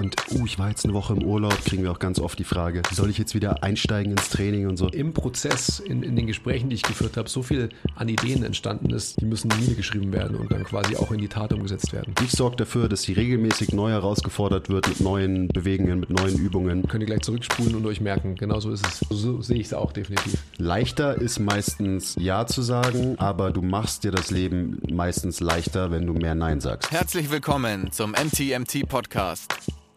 und uh, ich war jetzt eine Woche im Urlaub, kriegen wir auch ganz oft die Frage, soll ich jetzt wieder einsteigen ins Training und so? Im Prozess, in, in den Gesprächen, die ich geführt habe, so viel an Ideen entstanden ist, die müssen niedergeschrieben werden und dann quasi auch in die Tat umgesetzt werden. Ich sorge dafür, dass sie regelmäßig neu herausgefordert wird mit neuen Bewegungen, mit neuen Übungen. Könnt ihr gleich zurückspulen und euch merken, genau so ist es. So sehe ich es auch definitiv. Leichter ist meistens Ja zu sagen, aber du machst dir das Leben meistens leichter, wenn du mehr Nein sagst. Herzlich willkommen zum MTMT Podcast.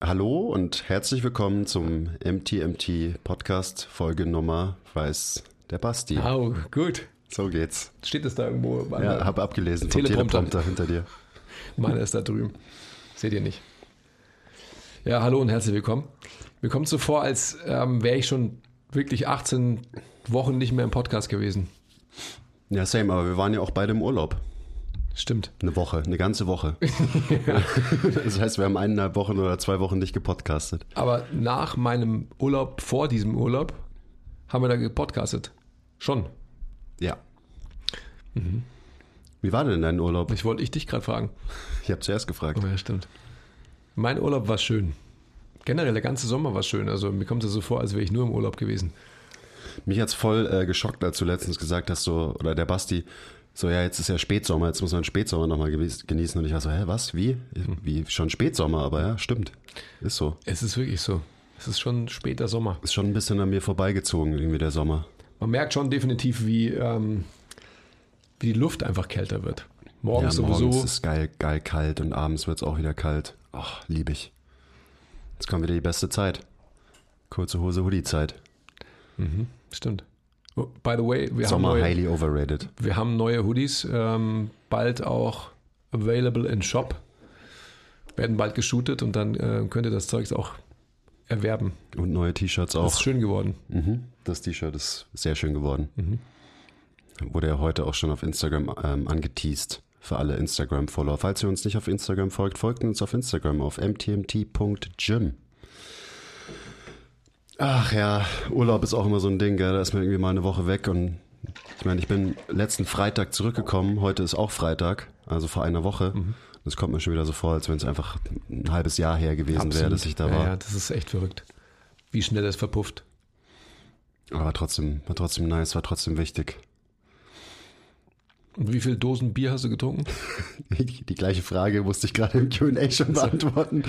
Hallo und herzlich willkommen zum MTMT Podcast Folge Nummer weiß der Basti. Oh, gut. So geht's. Steht es da irgendwo? Ja, habe abgelesen Teleprompter. Teleprompter hinter dir. Meiner ist da drüben. Seht ihr nicht. Ja, hallo und herzlich willkommen. Mir kommt so vor, als ähm, wäre ich schon wirklich 18 Wochen nicht mehr im Podcast gewesen. Ja, same, aber wir waren ja auch beide im Urlaub. Stimmt. Eine Woche, eine ganze Woche. Das heißt, wir haben eineinhalb Wochen oder zwei Wochen nicht gepodcastet. Aber nach meinem Urlaub, vor diesem Urlaub, haben wir da gepodcastet. Schon. Ja. Wie war denn dein Urlaub? Ich wollte ich dich gerade fragen. Ich habe zuerst gefragt. Oh ja, stimmt. Mein Urlaub war schön. Generell, der ganze Sommer war schön. Also mir kommt es so vor, als wäre ich nur im Urlaub gewesen. Mich hat's voll äh, geschockt, als du letztens gesagt hast, so, oder der Basti, so, ja, jetzt ist ja Spätsommer, jetzt muss man Spätsommer nochmal genießen. Und ich war so, hä, was, wie? Wie, schon Spätsommer, aber ja, stimmt. Ist so. Es ist wirklich so. Es ist schon später Sommer. Ist schon ein bisschen an mir vorbeigezogen, irgendwie der Sommer. Man merkt schon definitiv, wie, ähm, wie die Luft einfach kälter wird. Morgens ja, morgens sowieso. ist es geil, geil kalt und abends wird's auch wieder kalt. Ach, lieb ich. Jetzt kommt wieder die beste Zeit. Kurze Hose, Hoodie-Zeit. Stimmt. By the way, wir haben, Sommer neue, highly overrated. wir haben neue Hoodies, ähm, bald auch available in Shop. Werden bald geshootet und dann äh, könnt ihr das Zeugs auch erwerben. Und neue T-Shirts Das auch. ist schön geworden. Mhm. Das T-Shirt ist sehr schön geworden. Wurde ja heute auch schon auf Instagram ähm, angeteased für alle Instagram-Follower. Falls ihr uns nicht auf Instagram folgt, folgt uns auf Instagram auf mtmt.gym. Ach ja, Urlaub ist auch immer so ein Ding, gell? da ist man irgendwie mal eine Woche weg und ich meine, ich bin letzten Freitag zurückgekommen, heute ist auch Freitag, also vor einer Woche. Das kommt mir schon wieder so vor, als wenn es einfach ein halbes Jahr her gewesen wäre, dass ich da ja, war. Ja, das ist echt verrückt. Wie schnell es verpufft. Aber trotzdem, war trotzdem nice, war trotzdem wichtig. Und wie viele Dosen Bier hast du getrunken? Die, die gleiche Frage musste ich gerade im Q&A schon beantworten.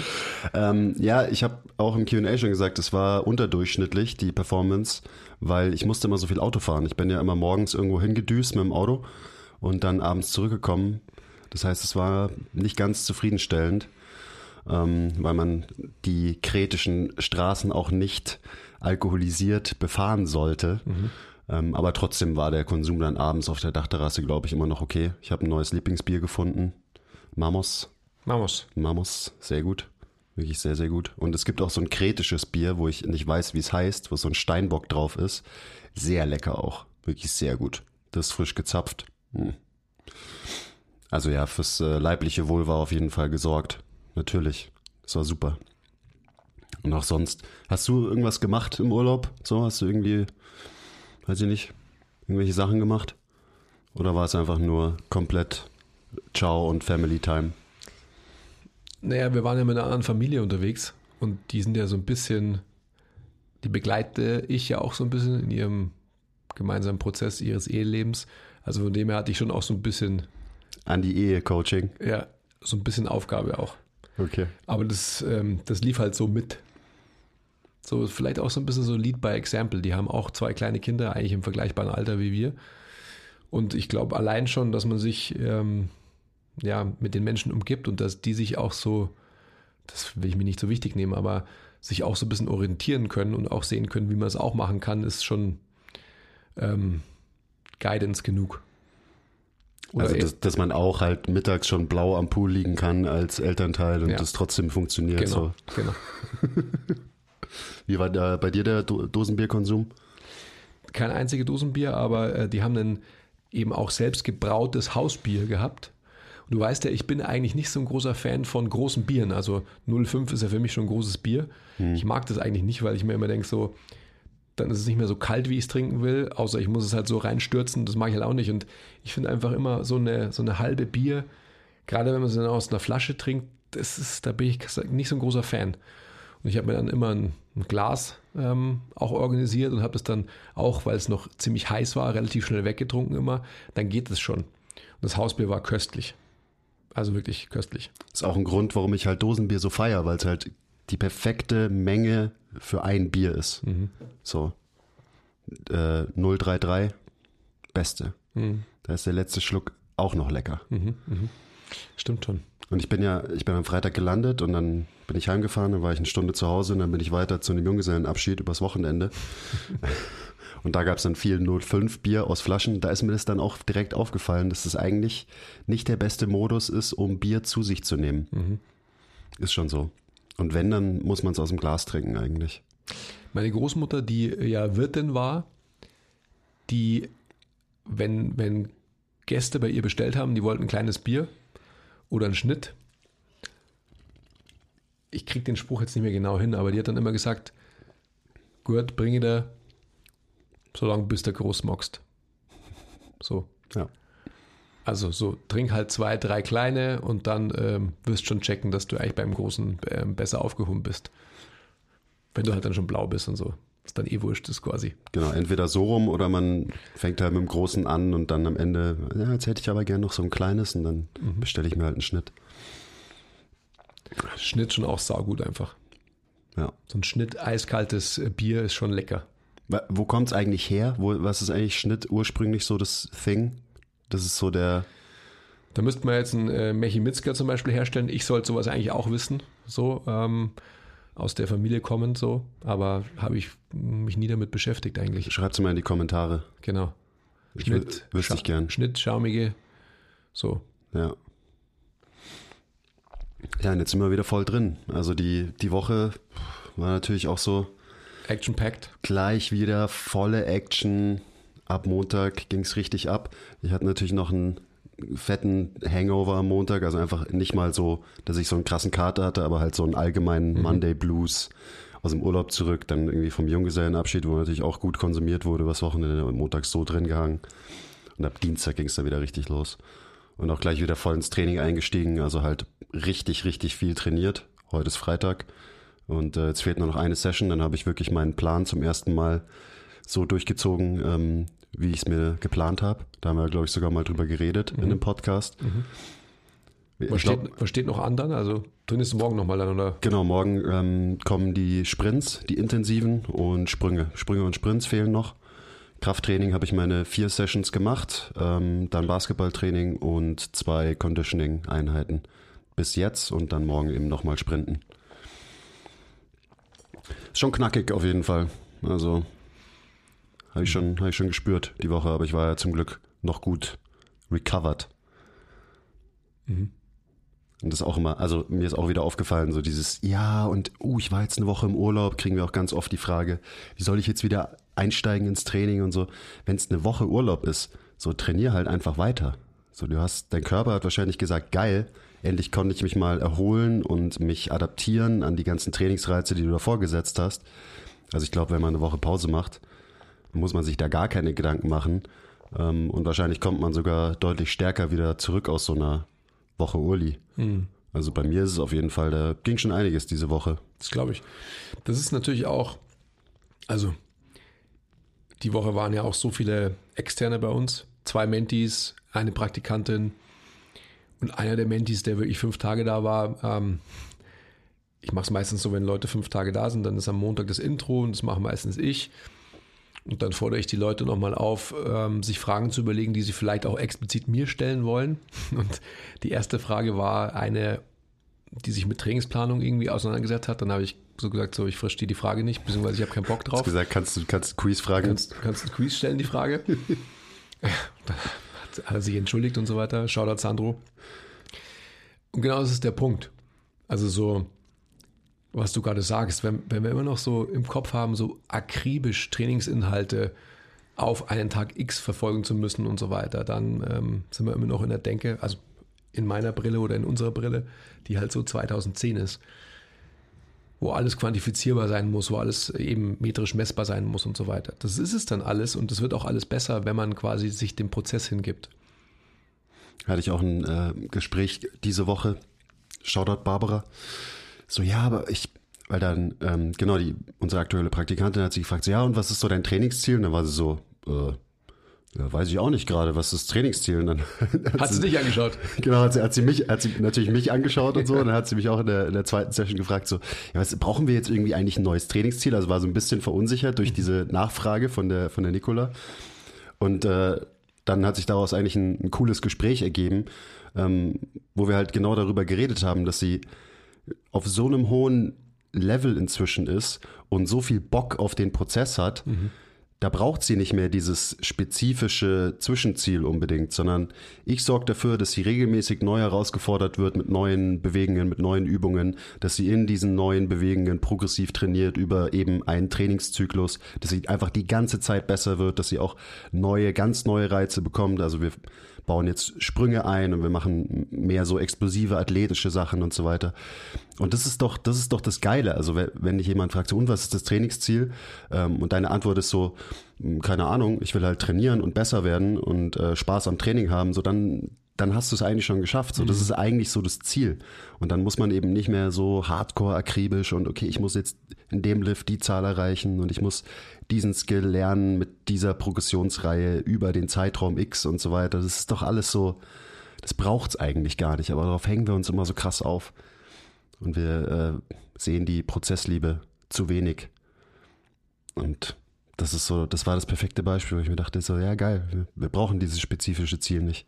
Ähm, ja, ich habe auch im Q&A schon gesagt, es war unterdurchschnittlich, die Performance, weil ich musste immer so viel Auto fahren. Ich bin ja immer morgens irgendwo hingedüst mit dem Auto und dann abends zurückgekommen. Das heißt, es war nicht ganz zufriedenstellend, ähm, weil man die kretischen Straßen auch nicht alkoholisiert befahren sollte. Ähm, aber trotzdem war der Konsum dann abends auf der Dachterrasse, glaube ich, immer noch okay. Ich habe ein neues Lieblingsbier gefunden. Mamos. Vamos. Mamos, sehr gut. Wirklich sehr, sehr gut. Und es gibt auch so ein kretisches Bier, wo ich nicht weiß, wie es heißt, wo so ein Steinbock drauf ist. Sehr lecker auch. Wirklich sehr gut. Das ist frisch gezapft. Hm. Also ja, fürs äh, leibliche Wohl war auf jeden Fall gesorgt. Natürlich. Das war super. Und auch sonst. Hast du irgendwas gemacht im Urlaub? So, hast du irgendwie, weiß ich nicht, irgendwelche Sachen gemacht? Oder war es einfach nur komplett Ciao und Family Time? Naja, wir waren ja mit einer anderen Familie unterwegs und die sind ja so ein bisschen, die begleite ich ja auch so ein bisschen in ihrem gemeinsamen Prozess ihres Ehelebens. Also von dem her hatte ich schon auch so ein bisschen, An die Ehe-Coaching. ja, so ein bisschen Aufgabe auch. Okay. Aber das, ähm, das lief halt so mit. So vielleicht auch so ein bisschen so Lead by Example. Die haben auch zwei kleine Kinder, eigentlich im vergleichbaren Alter wie wir. Und ich glaube allein schon, dass man sich ähm, ja, mit den Menschen umgibt und dass die sich auch so, das will ich mir nicht so wichtig nehmen, aber sich auch so ein bisschen orientieren können und auch sehen können, wie man es auch machen kann, ist schon ähm, Guidance genug. Oder also, dass, dass, man auch halt mittags schon blau am Pool liegen kann als Elternteil und ja. das trotzdem funktioniert. Genau, so. genau. Wie war da bei dir der Dosenbierkonsum? Kein einziges Dosenbier, aber äh, die haben ein eben auch selbst gebrautes Hausbier gehabt. Und du weißt ja, ich bin eigentlich nicht so ein großer Fan von großen Bieren. Also 05 ist ja für mich schon ein großes Bier. Hm. Ich mag das eigentlich nicht, weil ich mir immer denke, so, dann ist es nicht mehr so kalt, wie ich es trinken will, außer ich muss es halt so reinstürzen, das mag ich halt auch nicht. Und ich finde einfach immer so eine, so eine halbe Bier, gerade wenn man es dann aus einer Flasche trinkt, das ist, da bin ich nicht so ein großer Fan. Und ich habe mir dann immer ein, ein Glas ähm, auch organisiert und habe das dann auch, weil es noch ziemlich heiß war, relativ schnell weggetrunken immer. Dann geht es schon. Und das Hausbier war köstlich. Also wirklich köstlich. Das ist auch ein Grund, warum ich halt Dosenbier so feier, weil es halt die perfekte Menge für ein Bier ist. Mhm. So. Äh, 033, beste. Mhm. Da ist der letzte Schluck auch noch lecker. Mhm. mhm. Stimmt schon. Und ich bin ja, ich bin am Freitag gelandet und dann bin ich heimgefahren, dann war ich eine Stunde zu Hause und dann bin ich weiter zu einem Junggesellenabschied übers Wochenende. und da gab es dann viel 05 Bier aus Flaschen. Da ist mir das dann auch direkt aufgefallen, dass es das eigentlich nicht der beste Modus ist, um Bier zu sich zu nehmen. Mhm. Ist schon so. Und wenn, dann muss man es aus dem Glas trinken eigentlich. Meine Großmutter, die ja Wirtin war, die, wenn, wenn Gäste bei ihr bestellt haben, die wollten ein kleines Bier oder einen Schnitt, ich kriege den Spruch jetzt nicht mehr genau hin, aber die hat dann immer gesagt, gut, bringe dir, solange bis der groß magst. So. Ja. Also so, trink halt zwei, drei kleine und dann ähm, wirst schon checken, dass du eigentlich beim Großen ähm, besser aufgehoben bist. Wenn du halt dann schon blau bist und so. Ist dann eh wurscht, ist quasi. Genau, entweder so rum oder man fängt halt mit dem Großen an und dann am Ende, ja, jetzt hätte ich aber gerne noch so ein kleines und dann mhm. bestelle ich mir halt einen Schnitt. Schnitt schon auch saugut einfach. Ja. So ein Schnitt eiskaltes Bier ist schon lecker. Wo kommt es eigentlich her? Wo, was ist eigentlich Schnitt ursprünglich so das Thing? Das ist so der. Da müsste man jetzt einen äh, Mechi zum Beispiel herstellen. Ich sollte sowas eigentlich auch wissen, so ähm, aus der Familie kommend so. Aber habe ich mich nie damit beschäftigt eigentlich. Schreibt es mal in die Kommentare. Genau. Ich Schnitt, wüsste ich gern. Schnitt, schaumige, so. Ja. Ja, und jetzt sind wir wieder voll drin. Also die, die Woche war natürlich auch so. Action-packed. Gleich wieder volle Action. Ab Montag ging es richtig ab. Ich hatte natürlich noch einen fetten Hangover am Montag, also einfach nicht mal so, dass ich so einen krassen Kater hatte, aber halt so einen allgemeinen mhm. Monday Blues aus dem Urlaub zurück, dann irgendwie vom Junggesellenabschied, wo natürlich auch gut konsumiert wurde, was Wochenende und montags so drin gehangen. Und ab Dienstag ging es dann wieder richtig los und auch gleich wieder voll ins Training eingestiegen. Also halt richtig, richtig viel trainiert. Heute ist Freitag und äh, jetzt fehlt nur noch eine Session. Dann habe ich wirklich meinen Plan zum ersten Mal so durchgezogen, ähm, wie ich es mir geplant habe. Da haben wir, glaube ich, sogar mal drüber geredet mhm. in dem Podcast. Mhm. Was steht, was steht, noch an dann? Also trainierst du morgen nochmal dann, oder? Genau, morgen ähm, kommen die Sprints, die intensiven und Sprünge. Sprünge und Sprints fehlen noch. Krafttraining habe ich meine vier Sessions gemacht, ähm, dann Basketballtraining und zwei Conditioning-Einheiten bis jetzt und dann morgen eben nochmal Sprinten. Ist schon knackig auf jeden Fall. Also habe ich, schon, hab ich schon gespürt die Woche, aber ich war ja zum Glück noch gut recovered. Mhm. Und das auch immer, also mir ist auch wieder aufgefallen, so dieses, ja, und uh, ich war jetzt eine Woche im Urlaub, kriegen wir auch ganz oft die Frage, wie soll ich jetzt wieder einsteigen ins Training und so. Wenn es eine Woche Urlaub ist, so trainier halt einfach weiter. So, du hast, dein Körper hat wahrscheinlich gesagt, geil, endlich konnte ich mich mal erholen und mich adaptieren an die ganzen Trainingsreize, die du davor gesetzt hast. Also ich glaube, wenn man eine Woche Pause macht, muss man sich da gar keine Gedanken machen. Ähm, und wahrscheinlich kommt man sogar deutlich stärker wieder zurück aus so einer Woche Urli. Mhm. Also bei mir ist es auf jeden Fall, da ging schon einiges diese Woche. Das glaube ich. Das ist natürlich auch, also die Woche waren ja auch so viele Externe bei uns. Zwei Mentis, eine Praktikantin und einer der Mentis, der wirklich fünf Tage da war. Ähm, ich mache es meistens so, wenn Leute fünf Tage da sind, dann ist am Montag das Intro und das mache meistens ich. Und dann fordere ich die Leute nochmal auf, ähm, sich Fragen zu überlegen, die sie vielleicht auch explizit mir stellen wollen. Und die erste Frage war eine, die sich mit Trainingsplanung irgendwie auseinandergesetzt hat. Dann habe ich so gesagt, so ich verstehe die Frage nicht, beziehungsweise ich habe keinen Bock drauf. Hast gesagt, kannst du kannst Quiz fragen? Kannst, kannst du Quiz stellen, die Frage? da hat er sich entschuldigt und so weiter. Shoutout Sandro. Und genau das ist der Punkt. Also so, was du gerade sagst, wenn, wenn wir immer noch so im Kopf haben, so akribisch Trainingsinhalte auf einen Tag X verfolgen zu müssen und so weiter, dann ähm, sind wir immer noch in der Denke, also in meiner Brille oder in unserer Brille, die halt so 2010 ist, wo alles quantifizierbar sein muss, wo alles eben metrisch messbar sein muss und so weiter. Das ist es dann alles und es wird auch alles besser, wenn man quasi sich dem Prozess hingibt. Hatte ich auch ein äh, Gespräch diese Woche, Shoutout Barbara, so ja, aber ich, weil dann, ähm, genau, die, unsere aktuelle Praktikantin hat sich gefragt, so, ja, und was ist so dein Trainingsziel? Und dann war sie so, äh, ja, weiß ich auch nicht gerade, was ist das Trainingsziel? Und dann hat, hat sie dich angeschaut? Genau, hat sie, hat sie mich, hat sie natürlich mich angeschaut und so. Und dann hat sie mich auch in der, in der zweiten Session gefragt, so, ja, was brauchen wir jetzt irgendwie eigentlich ein neues Trainingsziel? Also war so ein bisschen verunsichert durch diese Nachfrage von der, von der Nicola. Und äh, dann hat sich daraus eigentlich ein, ein cooles Gespräch ergeben, ähm, wo wir halt genau darüber geredet haben, dass sie auf so einem hohen Level inzwischen ist und so viel Bock auf den Prozess hat, mhm da braucht sie nicht mehr dieses spezifische Zwischenziel unbedingt, sondern ich sorge dafür, dass sie regelmäßig neu herausgefordert wird mit neuen Bewegungen, mit neuen Übungen, dass sie in diesen neuen Bewegungen progressiv trainiert über eben einen Trainingszyklus, dass sie einfach die ganze Zeit besser wird, dass sie auch neue, ganz neue Reize bekommt. Also wir bauen jetzt Sprünge ein und wir machen mehr so explosive athletische Sachen und so weiter. Und das ist doch, das ist doch das Geile. Also wenn dich jemand fragt, so, und was ist das Trainingsziel? Ähm, und deine Antwort ist so, hm, keine Ahnung, ich will halt trainieren und besser werden und äh, Spaß am Training haben, so dann dann hast du es eigentlich schon geschafft. So, das mhm. ist eigentlich so das Ziel. Und dann muss man eben nicht mehr so hardcore akribisch und okay, ich muss jetzt in dem Lift die Zahl erreichen und ich muss diesen Skill lernen mit dieser Progressionsreihe über den Zeitraum X und so weiter. Das ist doch alles so, das braucht es eigentlich gar nicht, aber darauf hängen wir uns immer so krass auf. Und wir äh, sehen die Prozessliebe zu wenig. Und das ist so, das war das perfekte Beispiel, wo ich mir dachte, so, ja geil, wir, wir brauchen dieses spezifische Ziel nicht.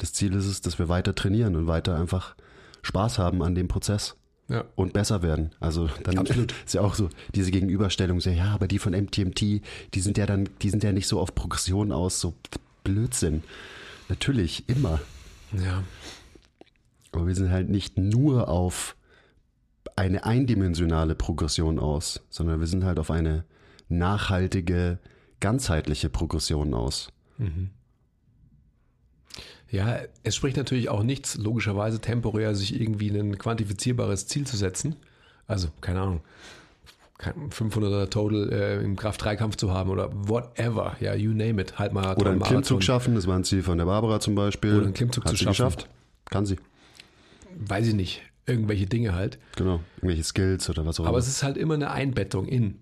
Das Ziel ist es, dass wir weiter trainieren und weiter einfach Spaß haben an dem Prozess. Ja. Und besser werden. Also dann Absolut. ist ja auch so diese Gegenüberstellung, so, ja, aber die von MTMT, die sind ja dann, die sind ja nicht so auf Progression aus, so Blödsinn. Natürlich, immer. Ja. Aber wir sind halt nicht nur auf eine eindimensionale Progression aus, sondern wir sind halt auf eine nachhaltige, ganzheitliche Progression aus. Mhm. Ja, es spricht natürlich auch nichts, logischerweise temporär sich irgendwie ein quantifizierbares Ziel zu setzen. Also, keine Ahnung, 500er Total äh, im Kraft-3-Kampf zu haben oder whatever, ja, you name it, halt mal. Oder einen Klimmzug schaffen, das war ein Ziel von der Barbara zum Beispiel. Oder einen Klimmzug Hat zu schaffen. Geschafft. Kann sie. Weiß ich nicht, irgendwelche Dinge halt. Genau, irgendwelche Skills oder was auch immer. Aber es ist halt immer eine Einbettung in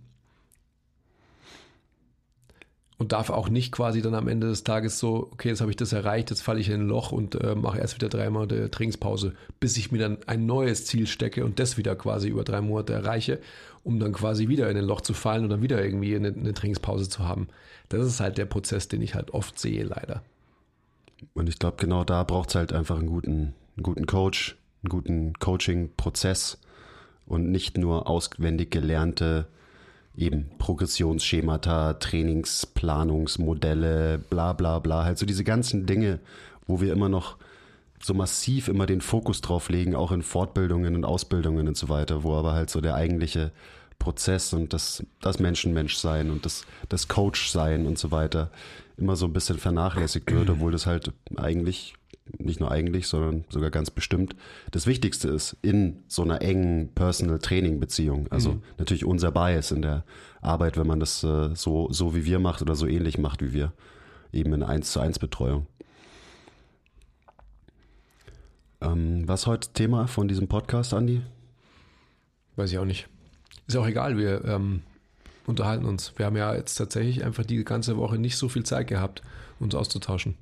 und darf auch nicht quasi dann am Ende des Tages so, okay, jetzt habe ich das erreicht, jetzt falle ich in ein Loch und äh, mache erst wieder drei Monate Trainingspause, bis ich mir dann ein neues Ziel stecke und das wieder quasi über drei Monate erreiche, um dann quasi wieder in ein Loch zu fallen und dann wieder irgendwie eine, eine Trainingspause zu haben. Das ist halt der Prozess, den ich halt oft sehe, leider. Und ich glaube, genau da braucht es halt einfach einen guten, einen guten Coach, einen guten Coaching-Prozess und nicht nur auswendig gelernte eben Progressionsschemata, Trainingsplanungsmodelle, bla bla bla, halt so diese ganzen Dinge, wo wir immer noch so massiv immer den Fokus drauf legen, auch in Fortbildungen und Ausbildungen und so weiter, wo aber halt so der eigentliche Prozess und das, das Menschenmenschsein und das, das Coach-Sein und so weiter immer so ein bisschen vernachlässigt wird, obwohl das halt eigentlich nicht nur eigentlich, sondern sogar ganz bestimmt das Wichtigste ist in so einer engen Personal Training Beziehung. Also mhm. natürlich unser Bias in der Arbeit, wenn man das äh, so, so wie wir macht oder so ähnlich macht wie wir. Eben in 1 zu 1 Betreuung. Ähm, was heute Thema von diesem Podcast, Andi? Weiß ich auch nicht. Ist auch egal, wir ähm, unterhalten uns. Wir haben ja jetzt tatsächlich einfach die ganze Woche nicht so viel Zeit gehabt, uns auszutauschen.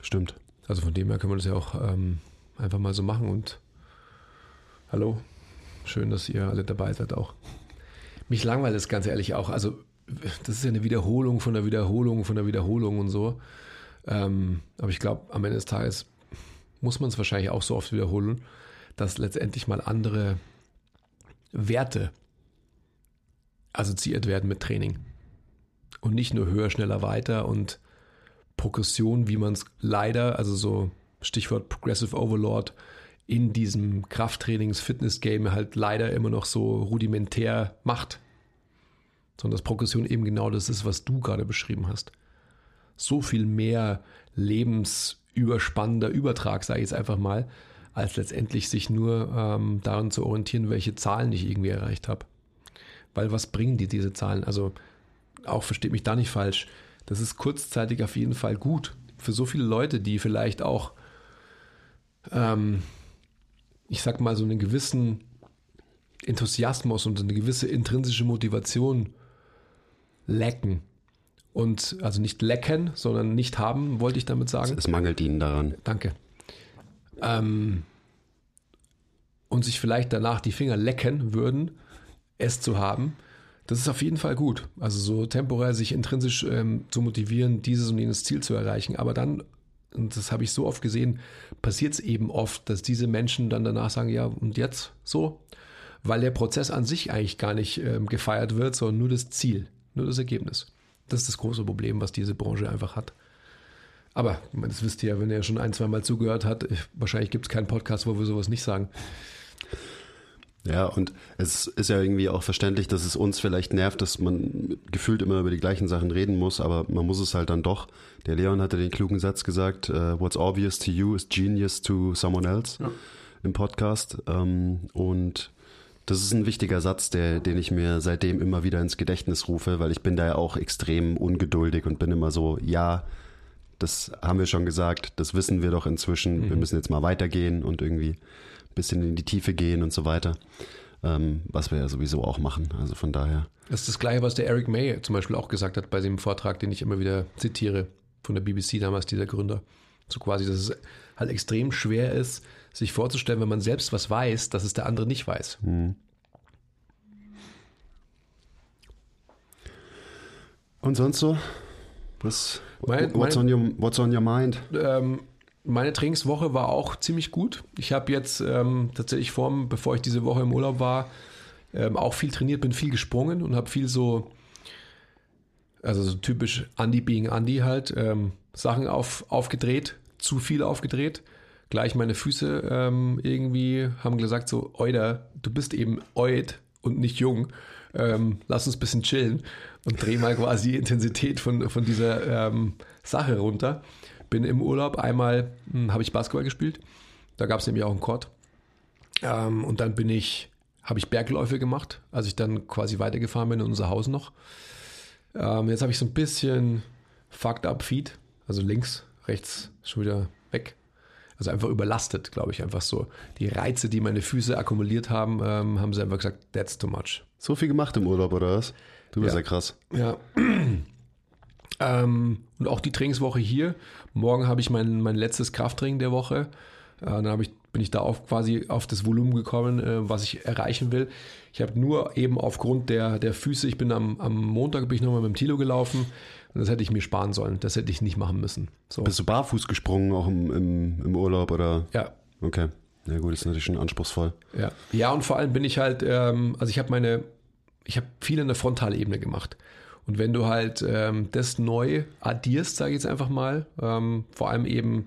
Stimmt. Also von dem her können wir das ja auch ähm, einfach mal so machen und hallo, schön, dass ihr alle dabei seid auch. Mich langweilt das ganz ehrlich auch. Also das ist ja eine Wiederholung von der Wiederholung von der Wiederholung und so. Ähm, aber ich glaube, am Ende des Tages muss man es wahrscheinlich auch so oft wiederholen, dass letztendlich mal andere Werte assoziiert werden mit Training. Und nicht nur höher, schneller, weiter und Progression, wie man es leider, also so Stichwort Progressive Overlord, in diesem Krafttrainings-Fitness-Game halt leider immer noch so rudimentär macht. Sondern dass Progression eben genau das ist, was du gerade beschrieben hast. So viel mehr lebensüberspannender Übertrag, sage ich jetzt einfach mal, als letztendlich sich nur ähm, daran zu orientieren, welche Zahlen ich irgendwie erreicht habe. Weil was bringen die diese Zahlen? Also auch versteht mich da nicht falsch. Das ist kurzzeitig auf jeden Fall gut für so viele Leute, die vielleicht auch ähm, ich sag mal, so einen gewissen Enthusiasmus und eine gewisse intrinsische Motivation lecken. Und also nicht lecken, sondern nicht haben, wollte ich damit sagen. Es mangelt ihnen daran. Danke. Ähm, und sich vielleicht danach die Finger lecken würden, es zu haben, das ist auf jeden Fall gut. Also so temporär sich intrinsisch ähm, zu motivieren, dieses und jenes Ziel zu erreichen, aber dann und das habe ich so oft gesehen, passiert es eben oft, dass diese Menschen dann danach sagen, ja, und jetzt so? Weil der Prozess an sich eigentlich gar nicht ähm, gefeiert wird, sondern nur das Ziel, nur das Ergebnis. Das ist das große Problem, was diese Branche einfach hat. Aber das wisst ihr ja, wenn ihr schon ein, zwei Mal zugehört habt, wahrscheinlich gibt es keinen Podcast, wo wir sowas nicht sagen. Ja, und es ist ja irgendwie auch verständlich, dass es uns vielleicht nervt, dass man gefühlt immer über die gleichen Sachen reden muss, aber man muss es halt dann doch. Der Leon hatte den klugen Satz gesagt, uh, what's obvious to you is genius to someone else ja. im Podcast. Um, ähm, und das ist ein wichtiger Satz, der, den ich mir seitdem immer wieder ins Gedächtnis rufe, weil ich bin da ja auch extrem ungeduldig und bin immer so, ja, das haben wir schon gesagt, das wissen wir doch inzwischen, mhm. wir müssen jetzt mal weitergehen und irgendwie bisschen in die Tiefe gehen und so weiter. Ähm, was wir ja sowieso auch machen. Also von daher. Das ist das Gleiche, was der Eric May zum Beispiel auch gesagt hat bei dem Vortrag, den ich immer wieder zitiere, von der BBC damals, dieser Gründer. So quasi, dass es halt extrem schwer ist, sich vorzustellen, wenn man selbst was weiß, dass es der andere nicht weiß. Hm. Und sonst so? Was, mein, what's, mein, on your, what's on your mind? Ähm, meine Trainingswoche war auch ziemlich gut. Ich habe jetzt ähm, tatsächlich vor, bevor ich diese Woche im Urlaub war, ähm, auch viel trainiert, bin viel gesprungen und habe viel so, also so typisch Andy being Andy halt, ähm, Sachen auf, aufgedreht, zu viel aufgedreht. Gleich meine Füße ähm, irgendwie haben gesagt so, Euder, du bist eben Eud und nicht jung. Ähm, lass uns ein bisschen chillen und dreh mal quasi die Intensität von, von dieser ähm, Sache runter bin im Urlaub einmal, hm, habe ich Basketball gespielt. Da gab es nämlich auch einen Court. Ähm, und dann bin ich, habe ich Bergläufe gemacht, als ich dann quasi weitergefahren bin in unser Haus noch. Ähm, jetzt habe ich so ein bisschen fucked up Feet, also links, rechts schon wieder weg. Also einfach überlastet, glaube ich, einfach so. Die Reize, die meine Füße akkumuliert haben, ähm, haben sie einfach gesagt, that's too much. So viel gemacht im Urlaub, oder was? Du bist ja, ja krass. Ja. Ähm, und auch die Trainingswoche hier. Morgen habe ich mein, mein letztes Krafttraining der Woche. Äh, dann ich, bin ich da auf, quasi auf das Volumen gekommen, äh, was ich erreichen will. Ich habe nur eben aufgrund der, der Füße, ich bin am, am Montag bin ich nochmal mit dem Tilo gelaufen. Und das hätte ich mir sparen sollen. Das hätte ich nicht machen müssen. So. Bist du barfuß gesprungen auch im, im, im Urlaub oder? Ja. Okay. Ja gut, ist natürlich schon anspruchsvoll. Ja, ja und vor allem bin ich halt, ähm, also ich habe meine, ich habe viel in der Frontalebene gemacht. Und wenn du halt ähm, das neu addierst, sage ich jetzt einfach mal, ähm, vor allem eben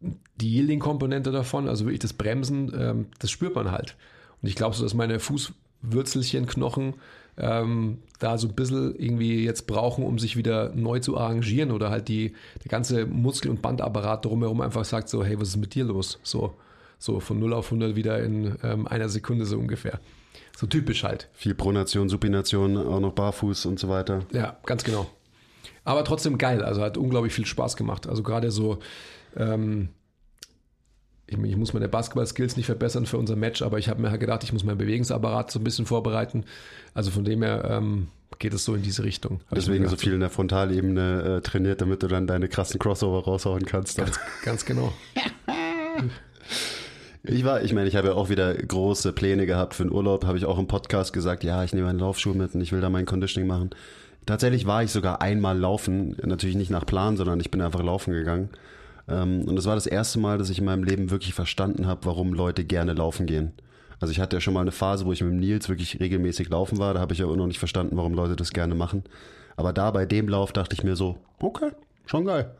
die Yielding-Komponente davon, also wirklich das Bremsen, ähm, das spürt man halt. Und ich glaube so, dass meine Fußwürzelchen, Knochen ähm, da so ein bisschen irgendwie jetzt brauchen, um sich wieder neu zu arrangieren oder halt die, der ganze Muskel- und Bandapparat drumherum einfach sagt so, hey, was ist mit dir los? So, so von 0 auf 100 wieder in ähm, einer Sekunde so ungefähr. So typisch halt. Viel Pronation, Supination, auch noch barfuß und so weiter. Ja, ganz genau. Aber trotzdem geil. Also hat unglaublich viel Spaß gemacht. Also gerade so, ähm, ich, ich, muss meine Basketball-Skills nicht verbessern für unser Match, aber ich habe mir halt gedacht, ich muss meinen Bewegungsapparat so ein bisschen vorbereiten. Also von dem her ähm, geht es so in diese Richtung. Deswegen so viel in der Frontalebene äh, trainiert, damit du dann deine krassen Crossover raushauen kannst. Ganz, ganz genau. Ich war, ich meine, ich habe ja auch wieder große Pläne gehabt für den Urlaub, habe ich auch im Podcast gesagt, ja, ich nehme einen Laufschuh mit und ich will da mein Conditioning machen. Tatsächlich war ich sogar einmal laufen, natürlich nicht nach Plan, sondern ich bin einfach laufen gegangen. Ähm, und das war das erste Mal, dass ich in meinem Leben wirklich verstanden habe, warum Leute gerne laufen gehen. Also ich hatte ja schon mal eine Phase, wo ich mit dem Nils wirklich regelmäßig laufen war. Da habe ich aber noch nicht verstanden, warum Leute das gerne machen. Aber da bei dem Lauf dachte ich mir so, okay, schon geil.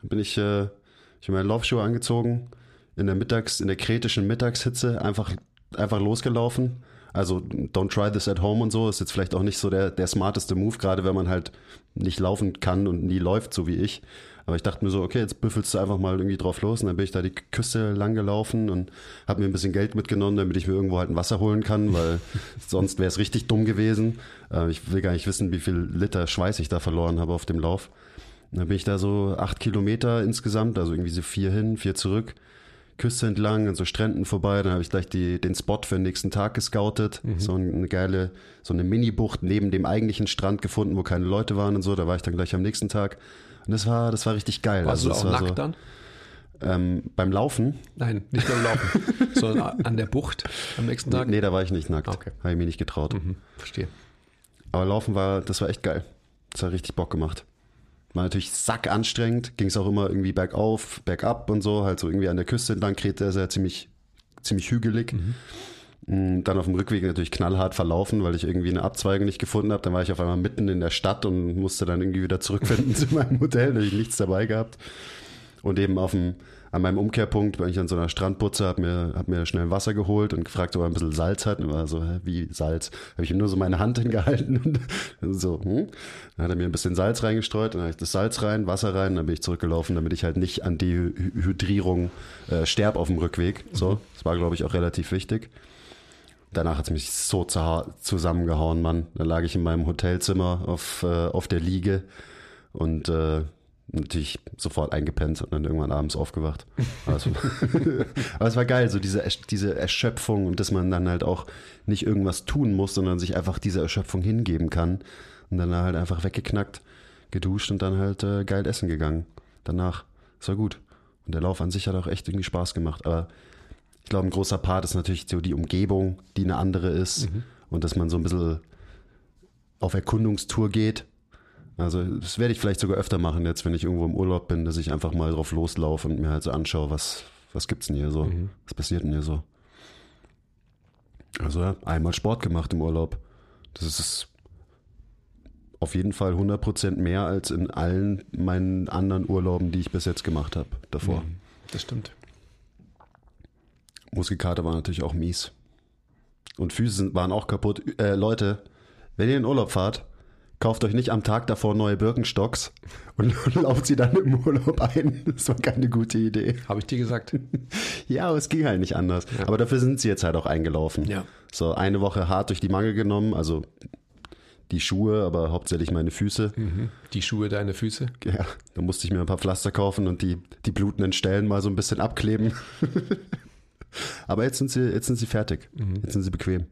Dann bin ich, äh, ich habe meine Laufschuhe angezogen, in der Mittags, in der kretischen Mittagshitze einfach, einfach losgelaufen. Also don't try this at home und so. Ist jetzt vielleicht auch nicht so der, der smarteste Move, gerade wenn man halt nicht laufen kann und nie läuft, so wie ich. Aber ich dachte mir so, okay, jetzt büffelst du einfach mal irgendwie drauf los. Und dann bin ich da die Küste lang gelaufen und habe mir ein bisschen Geld mitgenommen, damit ich mir irgendwo halt ein Wasser holen kann, weil sonst wäre es richtig dumm gewesen. Äh, ich will gar nicht wissen, wie viel Liter Schweiß ich da verloren habe auf dem Lauf. Und dann bin ich da so acht Kilometer insgesamt, also irgendwie so vier hin, vier zurück. Küste entlang, an so Stränden vorbei. Dann habe ich gleich die, den Spot für den nächsten Tag gescoutet. So eine geile, so eine Mini-Bucht neben dem eigentlichen Strand gefunden, wo keine Leute waren und so. Da war ich dann gleich am nächsten Tag. Und das war, das war richtig geil. Warst du das auch war nackt so, dann? ähm, beim Laufen? Nein, nicht beim Laufen, sondern an der Bucht am nächsten Tag. Nee, da war ich nicht nackt. Okay. Habe ich mir nicht getraut. Mhm, verstehe. Aber Laufen war, das war echt geil. Das hat richtig Bock gemacht. War natürlich sackanstrengend, ging es auch immer irgendwie bergauf, bergab und so, halt so irgendwie an der Küste entlang, Kreta ist ja ziemlich, ziemlich hügelig. Mm, Dann auf dem Rückweg natürlich knallhart verlaufen, weil ich irgendwie eine Abzweigung nicht gefunden habe. Dann war ich auf einmal mitten in der Stadt und musste dann irgendwie wieder zurückfinden zu meinem Hotel, da ich nichts dabei gehabt. Und eben auf dem, an meinem Umkehrpunkt bin ich an so einer Strandputze, hab mir, hab mir schnell Wasser geholt und gefragt, ob er ein bisschen Salz hat. Und war so, hä, wie Salz? Habe ich ihm nur so meine Hand hingehalten und so, hm? Dann hat er mir ein bisschen Salz reingestreut, dann habe ich das Salz rein, Wasser rein, dann bin ich zurückgelaufen, damit ich halt nicht an die Hy- Hydrierung äh, sterb auf dem Rückweg. So, das war, glaube ich, auch relativ wichtig. Danach hat es mich so zusammengehauen, Mann. Da lag ich in meinem Hotelzimmer auf, äh, auf der Liege und äh, natürlich sofort eingepennt und dann irgendwann abends aufgewacht. Also, aber es war geil, so diese, diese Erschöpfung und dass man dann halt auch nicht irgendwas tun muss, sondern sich einfach dieser Erschöpfung hingeben kann. Und dann halt einfach weggeknackt, geduscht und dann halt äh, geil essen gegangen. Danach. Das war gut. Und der Lauf an sich hat auch echt irgendwie Spaß gemacht. Aber ich glaube, ein großer Part ist natürlich so die Umgebung, die eine andere ist. Und dass man so ein bisschen auf Erkundungstour geht. Also das werde ich vielleicht sogar öfter machen jetzt, wenn ich irgendwo im Urlaub bin, dass ich einfach mal drauf loslaufe und mir halt so anschaue, was, was gibt's denn hier so? Was passiert denn hier so? Also ja, einmal Sport gemacht im Urlaub. Das ist auf jeden Fall 100% mehr als in allen meinen anderen Urlauben, die ich bis jetzt gemacht habe davor. Das stimmt. Muskelkater war natürlich auch mies. Und Füße waren auch kaputt. Äh, Leute, wenn ihr in Urlaub fahrt, kauft euch nicht am Tag davor neue Birkenstocks und, lauft sie dann im Urlaub ein. Das war keine gute Idee. Habe ich dir gesagt? Ja, aber es ging halt nicht anders. Aber dafür sind sie jetzt halt auch eingelaufen. Ja. So eine Woche hart durch die Mangel genommen, also die Schuhe, aber hauptsächlich meine Füße. Die Schuhe, deine Füße? Ja, da musste ich mir ein paar Pflaster kaufen und die, die blutenden Stellen mal so ein bisschen abkleben. Aber jetzt sind sie, jetzt sind sie fertig. Jetzt sind sie bequem.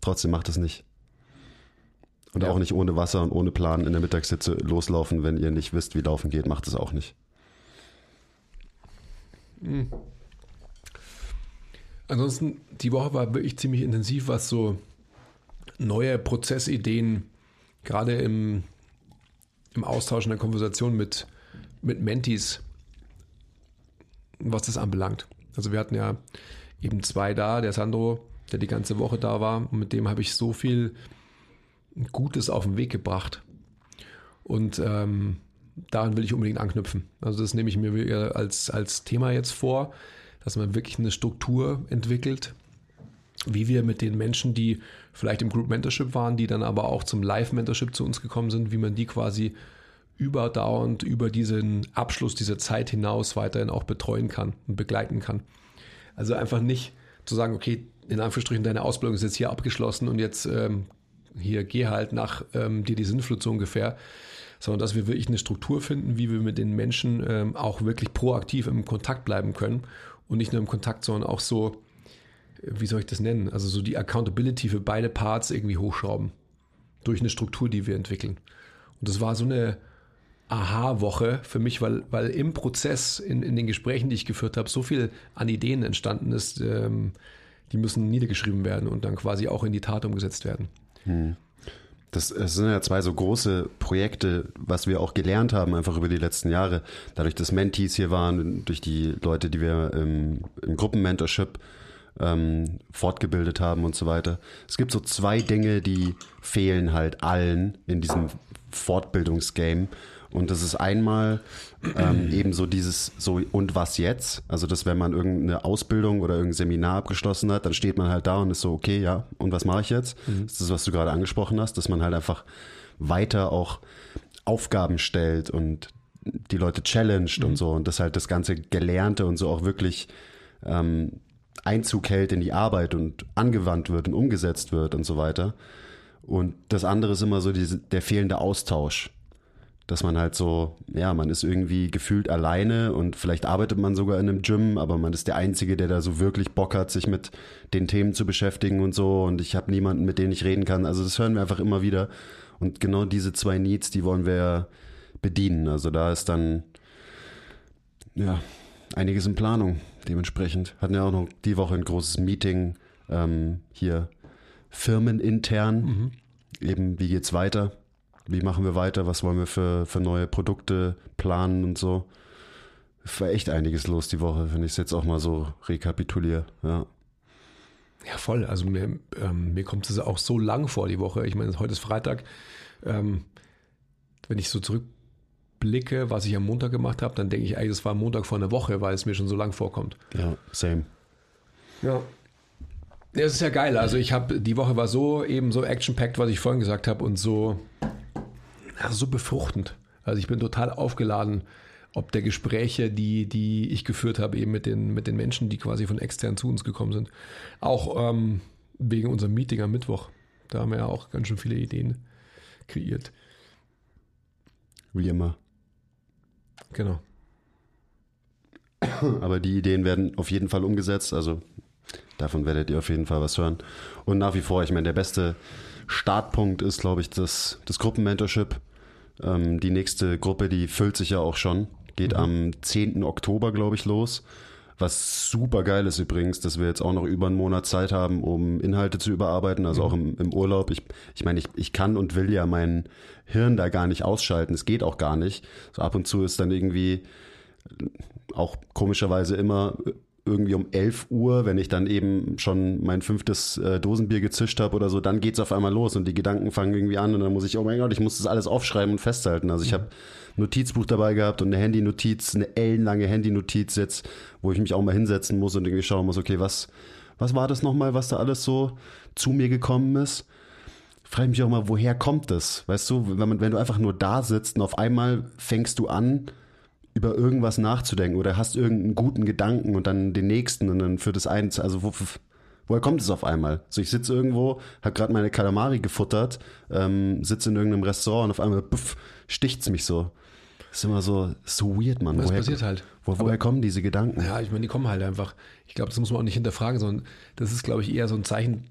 Trotzdem macht es nicht. Und Ja. auch nicht ohne Wasser und ohne Plan in der Mittagssitze loslaufen, wenn ihr nicht wisst, wie laufen geht, macht es auch nicht. Ansonsten, die Woche war wirklich ziemlich intensiv, was so neue Prozessideen, gerade im, im Austausch in der Konversation mit, mit Mentis, was das anbelangt. Also wir hatten ja eben zwei da, der Sandro, der die ganze Woche da war, und mit dem habe ich so viel Gutes auf den Weg gebracht. Und ähm, daran will ich unbedingt anknüpfen. Also das nehme ich mir als, als Thema jetzt vor, dass man wirklich eine Struktur entwickelt, wie wir mit den Menschen, die vielleicht im Group Mentorship waren, die dann aber auch zum Live-Mentorship zu uns gekommen sind, wie man die quasi überdauernd über diesen Abschluss dieser Zeit hinaus weiterhin auch betreuen kann und begleiten kann. Also einfach nicht zu sagen, okay, in Anführungsstrichen, deine Ausbildung ist jetzt hier abgeschlossen und jetzt ähm, hier geh halt nach ähm, dir die Sinnflut so ungefähr, sondern dass wir wirklich eine Struktur finden, wie wir mit den Menschen ähm, auch wirklich proaktiv im Kontakt bleiben können und nicht nur im Kontakt, sondern auch so, äh, wie soll ich das nennen, also so die Accountability für beide Parts irgendwie hochschrauben durch eine Struktur, die wir entwickeln. Und das war so eine Aha-Woche für mich, weil, weil im Prozess, in, in den Gesprächen, die ich geführt habe, so viel an Ideen entstanden ist, ähm, die müssen niedergeschrieben werden und dann quasi auch in die Tat umgesetzt werden. Das, das sind ja zwei so große Projekte, was wir auch gelernt haben, einfach über die letzten Jahre. Dadurch, dass Mentees hier waren, durch die Leute, die wir im, im Gruppenmentorship ähm, fortgebildet haben und so weiter. Es gibt so zwei Dinge, die fehlen halt allen in diesem Fortbildungsgame. Und das ist einmal ähm, eben so dieses so und was jetzt? Also dass wenn man irgendeine Ausbildung oder irgendein Seminar abgeschlossen hat, dann steht man halt da und ist so, okay, ja, und was mache ich jetzt? Mhm. Das ist das, was du gerade angesprochen hast, dass man halt einfach weiter auch Aufgaben stellt und die Leute challenged mhm. und so und dass halt das ganze Gelernte und so auch wirklich ähm, Einzug hält in die Arbeit und angewandt wird und umgesetzt wird und so weiter. Und das andere ist immer so diese, der fehlende Austausch dass man halt so, ja, man ist irgendwie gefühlt alleine und vielleicht arbeitet man sogar in einem Gym, aber man ist der Einzige, der da so wirklich Bock hat, sich mit den Themen zu beschäftigen und so und ich habe niemanden, mit dem ich reden kann. Also das hören wir einfach immer wieder und genau diese zwei Needs, die wollen wir bedienen. Also da ist dann, ja, einiges in Planung dementsprechend. Hatten ja auch noch die Woche ein großes Meeting ähm, hier firmenintern. Mhm. Eben, wie geht's weiter? Wie machen wir weiter, was wollen wir für, für neue Produkte planen und so. War echt einiges los die Woche, wenn ich es jetzt auch mal so rekapituliere. Ja. Ja, voll. Also mir, ähm, mir kommt es auch so lang vor die Woche. Ich meine, heute ist Freitag. Ähm, wenn ich so zurückblicke, was ich am Montag gemacht habe, dann denke ich eigentlich, es war Montag vor einer Woche, weil es mir schon so lang vorkommt. Ja, same. Ja. Ja, es ist ja geil. Also ich habe, die Woche war so eben so action-packed, was ich vorhin gesagt habe und so so befruchtend. Also ich bin total aufgeladen, ob der Gespräche, die, die ich geführt habe, eben mit den, mit den Menschen, die quasi von extern zu uns gekommen sind. Auch ähm, wegen unserem Meeting am Mittwoch. Da haben wir ja auch ganz schön viele Ideen kreiert. Wie immer. Genau. Aber die Ideen werden auf jeden Fall umgesetzt. Also davon werdet ihr auf jeden Fall was hören. Und nach wie vor, ich meine, der beste Startpunkt ist, glaube ich, das, das Gruppenmentorship. Ähm, die nächste Gruppe, die füllt sich ja auch schon. Geht mhm. am 10. Oktober, glaube ich, los. Was super geil ist übrigens, dass wir jetzt auch noch über einen Monat Zeit haben, um Inhalte zu überarbeiten, also mhm. auch im, im, Urlaub. Ich, ich meine, ich, ich kann und will ja mein Hirn da gar nicht ausschalten. Es geht auch gar nicht. So ab und zu ist dann irgendwie auch komischerweise immer irgendwie um 11 Uhr, wenn ich dann eben schon mein fünftes äh, Dosenbier gezischt habe oder so, dann geht's auf einmal los und die Gedanken fangen irgendwie an und dann muss ich, oh mein Gott, ich muss das alles aufschreiben und festhalten. Also ich mhm. habe Notizbuch dabei gehabt und eine Handynotiz, eine ellenlange Handynotiz jetzt, wo ich mich auch mal hinsetzen muss und irgendwie schauen muss, okay, was, was war das nochmal, was da alles so zu mir gekommen ist? Frage mich auch mal, woher kommt das? Weißt du, wenn, man, wenn du einfach nur da sitzt und auf einmal fängst du an, über irgendwas nachzudenken oder hast irgendeinen guten Gedanken und dann den nächsten und dann für das eins, also wo, woher kommt es auf einmal? So ich sitze irgendwo, habe gerade meine Kalamari gefuttert, ähm, sitze in irgendeinem Restaurant und auf einmal puff, sticht's mich so. Das ist immer so, so weird, Mann. Das woher, passiert halt. Wo, woher Aber, kommen diese Gedanken? Ja, ich meine, die kommen halt einfach. Ich glaube, das muss man auch nicht hinterfragen, sondern das ist, glaube ich, eher so ein Zeichen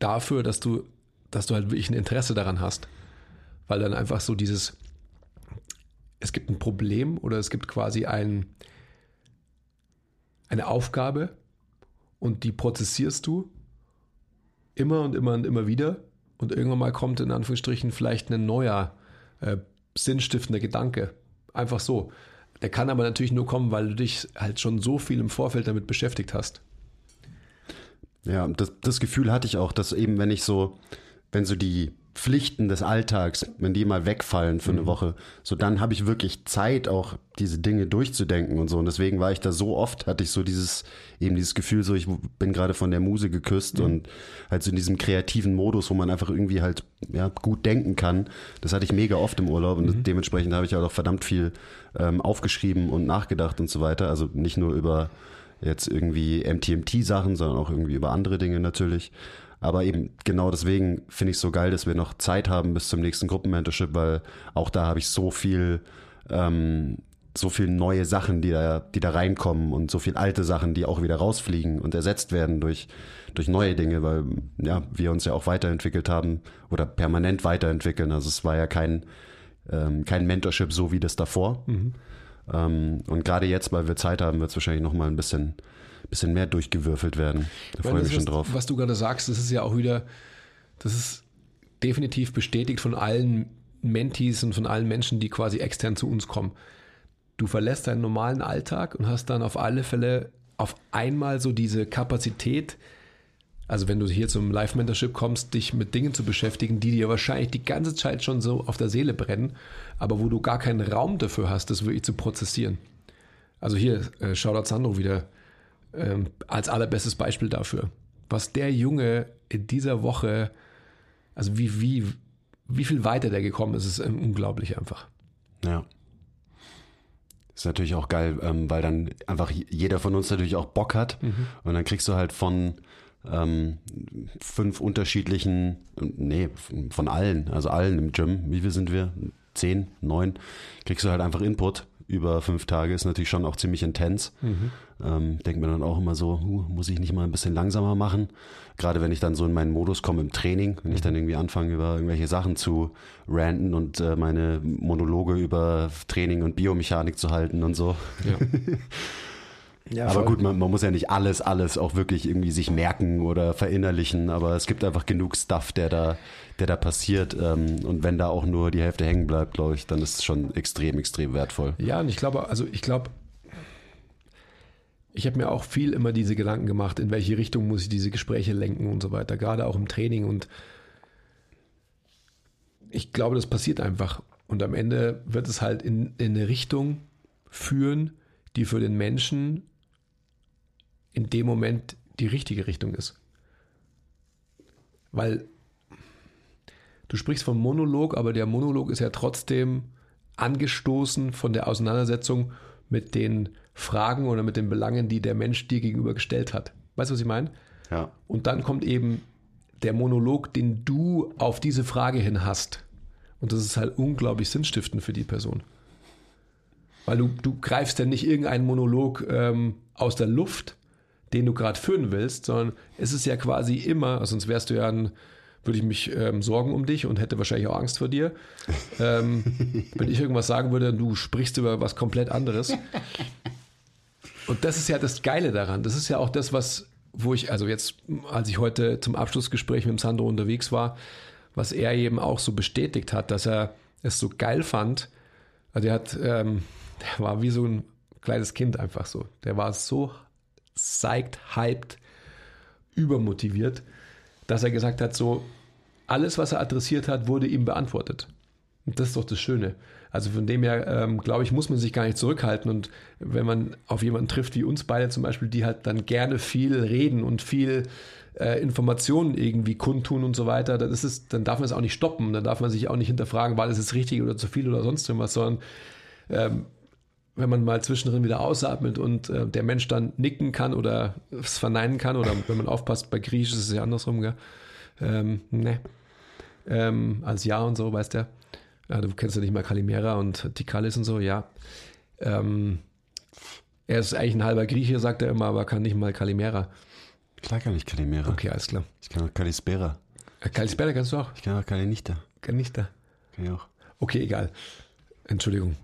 dafür, dass du, dass du halt wirklich ein Interesse daran hast. Weil dann einfach so dieses, es gibt ein Problem oder es gibt quasi ein, eine Aufgabe und die prozessierst du immer und immer und immer wieder und irgendwann mal kommt in Anführungsstrichen vielleicht ein neuer äh, sinnstiftender Gedanke. Einfach so. Der kann aber natürlich nur kommen, weil du dich halt schon so viel im Vorfeld damit beschäftigt hast. Ja, das, das Gefühl hatte ich auch, dass eben, wenn ich so, wenn so die Pflichten des Alltags, wenn die mal wegfallen für eine mhm. Woche, so dann habe ich wirklich Zeit, auch diese Dinge durchzudenken und so. Und deswegen war ich da so oft, hatte ich so dieses, eben dieses Gefühl, so ich bin gerade von der Muse geküsst mhm. und halt so in diesem kreativen Modus, wo man einfach irgendwie halt ja, gut denken kann. Das hatte ich mega oft im Urlaub und mhm. dementsprechend habe ich halt auch verdammt viel ähm, aufgeschrieben und nachgedacht und so weiter. Also nicht nur über jetzt irgendwie MTMT-Sachen, sondern auch irgendwie über andere Dinge natürlich. Aber eben genau deswegen finde ich es so geil, dass wir noch Zeit haben bis zum nächsten Gruppenmentorship, weil auch da habe ich so viel, ähm, so viel neue Sachen, die da, die da reinkommen und so viel alte Sachen, die auch wieder rausfliegen und ersetzt werden durch, durch neue Dinge, weil ja, wir uns ja auch weiterentwickelt haben oder permanent weiterentwickeln. Also es war ja kein, ähm, kein Mentorship so wie das davor. Mhm. Ähm, und gerade jetzt, weil wir Zeit haben, wird es wahrscheinlich noch mal ein bisschen bisschen mehr durchgewürfelt werden. Da freue ich mich schon drauf. Was du gerade sagst, das ist ja auch wieder, das ist definitiv bestätigt von allen Mentees und von allen Menschen, die quasi extern zu uns kommen. Du verlässt deinen normalen Alltag und hast dann auf alle Fälle auf einmal so diese Kapazität, also wenn du hier zum Live-Mentorship kommst, dich mit Dingen zu beschäftigen, die dir wahrscheinlich die ganze Zeit schon so auf der Seele brennen, aber wo du gar keinen Raum dafür hast, das wirklich zu prozessieren. Also hier, äh, Shoutout Sandro wieder ähm, als allerbestes Beispiel dafür. Was der Junge in dieser Woche, also wie, wie, wie viel weiter der gekommen ist, ist ähm, unglaublich einfach. Ja. Ist natürlich auch geil, ähm, weil dann einfach jeder von uns natürlich auch Bock hat. Mhm. Und dann kriegst du halt von ähm, fünf unterschiedlichen, nee, von allen, also allen im Gym, wie viel sind wir? Zehn, neun, kriegst du halt einfach Input über fünf Tage. Ist natürlich schon auch ziemlich intens. Mhm. Ähm, denkt mir dann auch immer so, uh, muss ich nicht mal ein bisschen langsamer machen? Gerade wenn ich dann so in meinen Modus komme im Training, wenn ich dann irgendwie anfange, über irgendwelche Sachen zu ranten und äh, meine Monologe über Training und Biomechanik zu halten und so. Ja. Ja, aber gut, man, man, muss ja nicht alles, alles auch wirklich irgendwie sich merken oder verinnerlichen, aber es gibt einfach genug Stuff, der da, der da passiert. Ähm, und wenn da auch nur die Hälfte hängen bleibt, glaube ich, dann ist es schon extrem, extrem wertvoll. Ja, und ich glaube, also ich glaube, ich habe mir auch viel immer diese Gedanken gemacht, in welche Richtung muss ich diese Gespräche lenken und so weiter, gerade auch im Training. Und ich glaube, das passiert einfach. Und am Ende wird es halt in, in eine Richtung führen, die für den Menschen in dem Moment die richtige Richtung ist. Weil du sprichst vom Monolog, aber der Monolog ist ja trotzdem angestoßen von der Auseinandersetzung mit den Fragen oder mit den Belangen, die der Mensch dir gegenüber gestellt hat. Weißt du, was ich meine? Ja. Und dann kommt eben der Monolog, den du auf diese Frage hin hast. Und das ist halt unglaublich sinnstiftend für die Person. Weil du, du greifst ja nicht irgendeinen Monolog ähm, aus der Luft, den du gerade führen willst, sondern es ist ja quasi immer, sonst wärst du ja ein, würde ich mich ähm, sorgen um dich und hätte wahrscheinlich auch Angst vor dir. Ähm, wenn ich irgendwas sagen würde, du sprichst über was komplett anderes. Und das ist ja das Geile daran. Das ist ja auch das, was, wo ich, also jetzt, als ich heute zum Abschlussgespräch mit dem Sandro unterwegs war, was er eben auch so bestätigt hat, dass er es so geil fand. Also er hat, ähm, der war wie so ein kleines Kind einfach so. Der war so psyched, hyped, übermotiviert, dass er gesagt hat, so alles, was er adressiert hat, wurde ihm beantwortet. Und das ist doch das Schöne. Also von dem her, ähm, glaube ich, muss man sich gar nicht zurückhalten. Und wenn man auf jemanden trifft wie uns beide zum Beispiel, die halt dann gerne viel reden und viel äh, Informationen irgendwie kundtun und so weiter, dann, ist es, dann darf man es auch nicht stoppen. Dann darf man sich auch nicht hinterfragen, war das jetzt richtig oder zu viel oder sonst irgendwas, sondern ähm, wenn man mal zwischendrin wieder ausatmet und äh, der Mensch dann nicken kann oder es verneinen kann oder wenn man aufpasst, bei Griechisch ist es ja andersrum, gell? Ähm, ne. Ähm, als Ja und so, weißt du. Ja, du kennst ja nicht mal Kalimera und Tikalis und so, ja. Ähm, er ist eigentlich ein halber Grieche, sagt er immer, aber kann nicht mal Kalimera. Klar kann ich Kalimera. Okay, alles klar. Ich kann auch Kalispera. Äh, Kalispera kannst du auch? Ich kann auch Kalinichta. Kalinichta. Kann ich auch. Okay, egal. Entschuldigung.